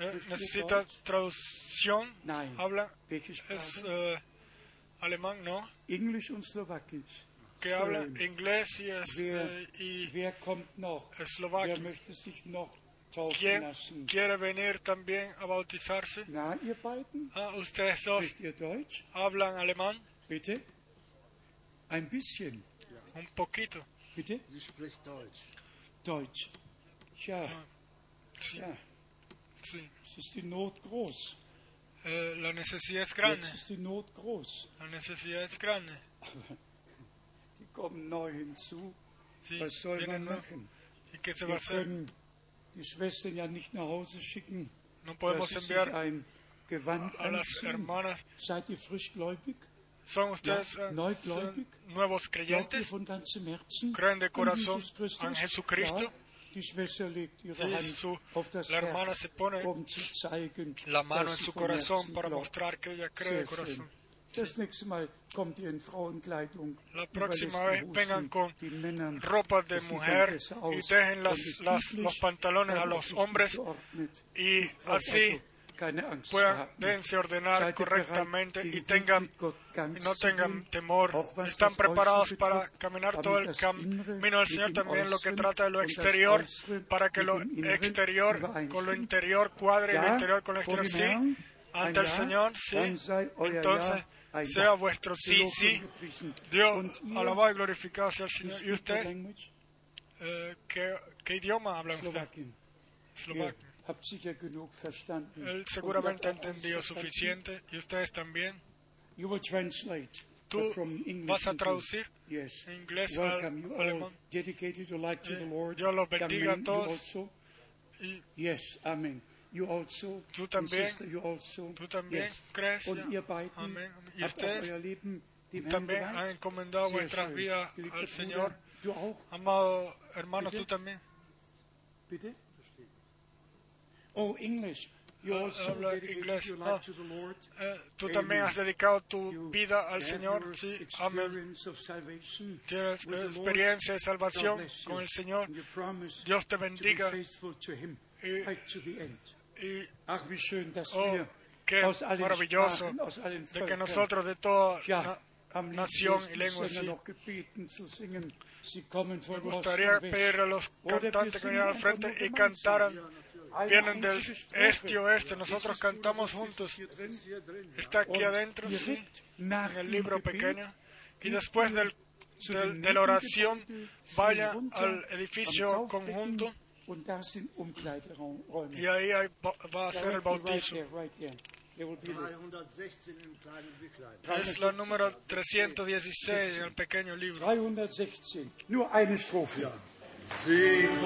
Eh, ¿Necesita traducción? ¿Habla? ¿Es eh, alemán? No. Que habla inglés y, es, eh, y taufen ¿Quién quiere venir también a bautizarse? Ah, ustedes dos hablan alemán? Ein bisschen. un poquito. Bitte? Sie spricht Deutsch. Deutsch. Tja, Sí, ja, sí. es ist die Not groß. Eh, la necesidad es grande. Jetzt ist die Not groß. La necesidad es grande. Die kommen neu hinzu. Sí, Was soll vienen man machen? ¿Y qué se va a Wir hacer? können die Schwestern ja nicht nach Hause schicken, No dass podemos sich enviar ein Gewand a las anziehen. hermanas. Seid ihr frischgläubig? ¿Son ustedes eh, son nuevos creyentes? Creen de corazón an Jesucristo? Hand su- la hermana se pone um La mano en su corazón para mostrar que ella cree de corazón. La próxima vez vengan con ropas de mujer y dejen las, las- los pantalones a los hombres y así puedan ordenar correctamente y tengan y no tengan temor. Están preparados para caminar todo el camino del Señor también lo que trata de lo exterior para que lo exterior con lo interior cuadre y lo interior con lo exterior. Sí, ante el Señor, sí. Entonces, sea vuestro sí, sí. Dios, alabado y glorificado sea el Señor. ¿Y usted? Eh, ¿qué, qué idioma habla usted? Slowakien. Él seguramente verstanden. suficiente y ustedes también. Tú vas a traducir Yes. en inglés al alemán. Eh, the Lord. Dios los bendiga a todos. Yes. Amen. You also. Tú también. Sister, you also. Tú también Yes. crees. Und ihr beiden. Y ustedes euer Leben dem Herrn también han encomendado Sehr vuestras schön. vidas Geliebter al Bruder, Señor. Du auch, Amado hermano, Bitte? tú también. bitte? Oh, English. You Ah, also habla inglés. Ah. life to the Lord. Eh, tú también has dedicado tu vida al Señor. Sí, amén. Tienes experiencia de salvación con el Señor. Dios te bendiga. faithful to Him Y-. Y Oh, qué maravilloso allen de que nosotros de toda na- nación y lengua sí. Me gustaría pedirle a los cantantes que vinieran al frente y cantaran. Vienen del este y oeste, nosotros cantamos juntos. Está aquí Und adentro, sí, en el libro pequeño. Y después del, del- de la oración, vaya al edificio conjunto y ahí hay va a ser el bautizo. there, right there. There will be the 316 im kleinen Büchlein. Es la número 316 en el pequeño libro. 316. Nur eine Strophe. Sing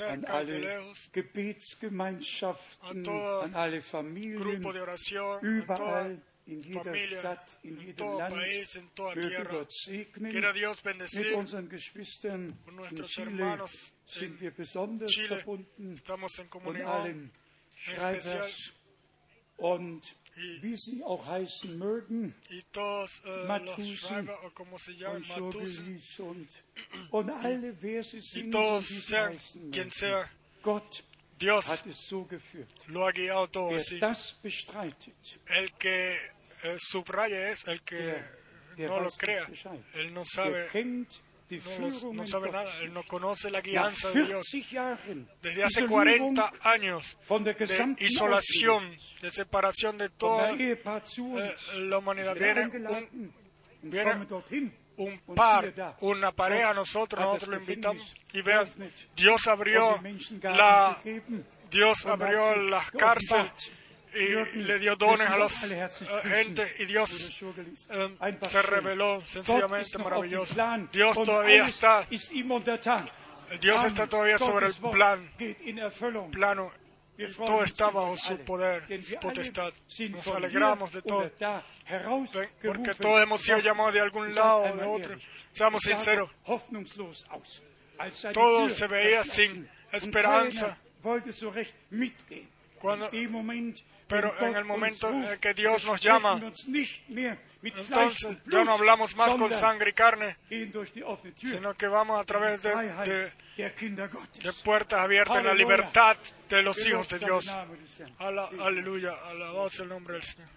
an cerca y de alle lejos, Gebetsgemeinschaften, an todo an alle grupo Familien, de oración, en toda überall, in jeder familia, Stadt, in en jedem todo Land. país, en toda Möge tierra. Gott segnen. Quiera Dios Mit bendecir unseren Geschwistern con in nuestros Chile hermanos sind en wir besonders Chile. verbunden Estamos en und comunión allen Schreibers und Y- wie sie auch heißen mögen, y todos eh, los Matusen und Schogelis und, und alle, wer sie y sind sie sean heißen quien sea, Gott Dios hat es so geführt. lo ha guiado Wer así. das bestreitet, El que eh, es el que der, der no lo crea. Bescheid. Él no Der sabe, kennt die no, sabe nada, él no conoce la guianza de Dios. 40 Jahren Desde hace Isolierung 40 años de isolación, de separación de toda uns. eh, la humanidad. Viene un, viene par, una pareja, nosotros, nosotros lo invitamos y vean, Dios abrió la, Dios abrió las cárceles y le dio dones a herzlich eh, gente y Dios eh, se reveló sencillamente maravilloso. Dios todavía está. Dios está todavía sobre el plan, plano. Todo está bajo su poder, su potestad. Nos alegramos de todo, porque todos hemos sido llamados de algún lado o de otro. Seamos sinceros, Todo se veía sin esperanza. Cuando- pero en el momento en el que Dios nos llama, entonces ya no hablamos más con sangre y carne, sino que vamos a través de, de- de puertas abiertas en la libertad de los hijos de Dios. Ala- aleluya, alabado sea el nombre del Señor.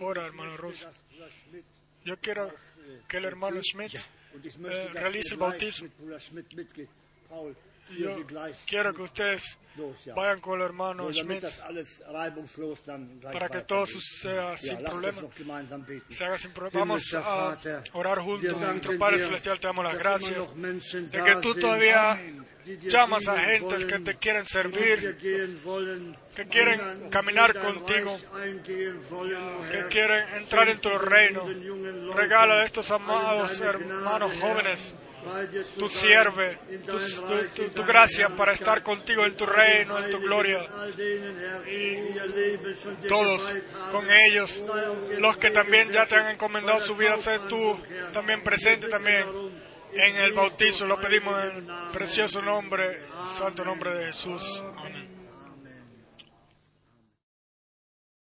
Ora, hermano Russo. Yo quiero que el hermano Schmidt dass realice el bautismo. Yo quiero que ustedes vayan con el hermano Schmidt para que todo Ja, sin problema. Se haga sin problema. Vamos a orar juntos. Nuestro Padre Celestial, te damos las gracias de que tú todavía llamas a gentes que te quieren servir, que quieren caminar contigo, que quieren entrar en tu reino. Regala a estos amados hermanos jóvenes tu sierve, tu, tu- gracia para estar contigo en tu reino, en tu gloria. Y Todos con ellos, los que también ya te han encomendado su vida, sé tú también presente también en el bautizo. Lo pedimos en el precioso nombre, santo nombre de Jesús. Amén.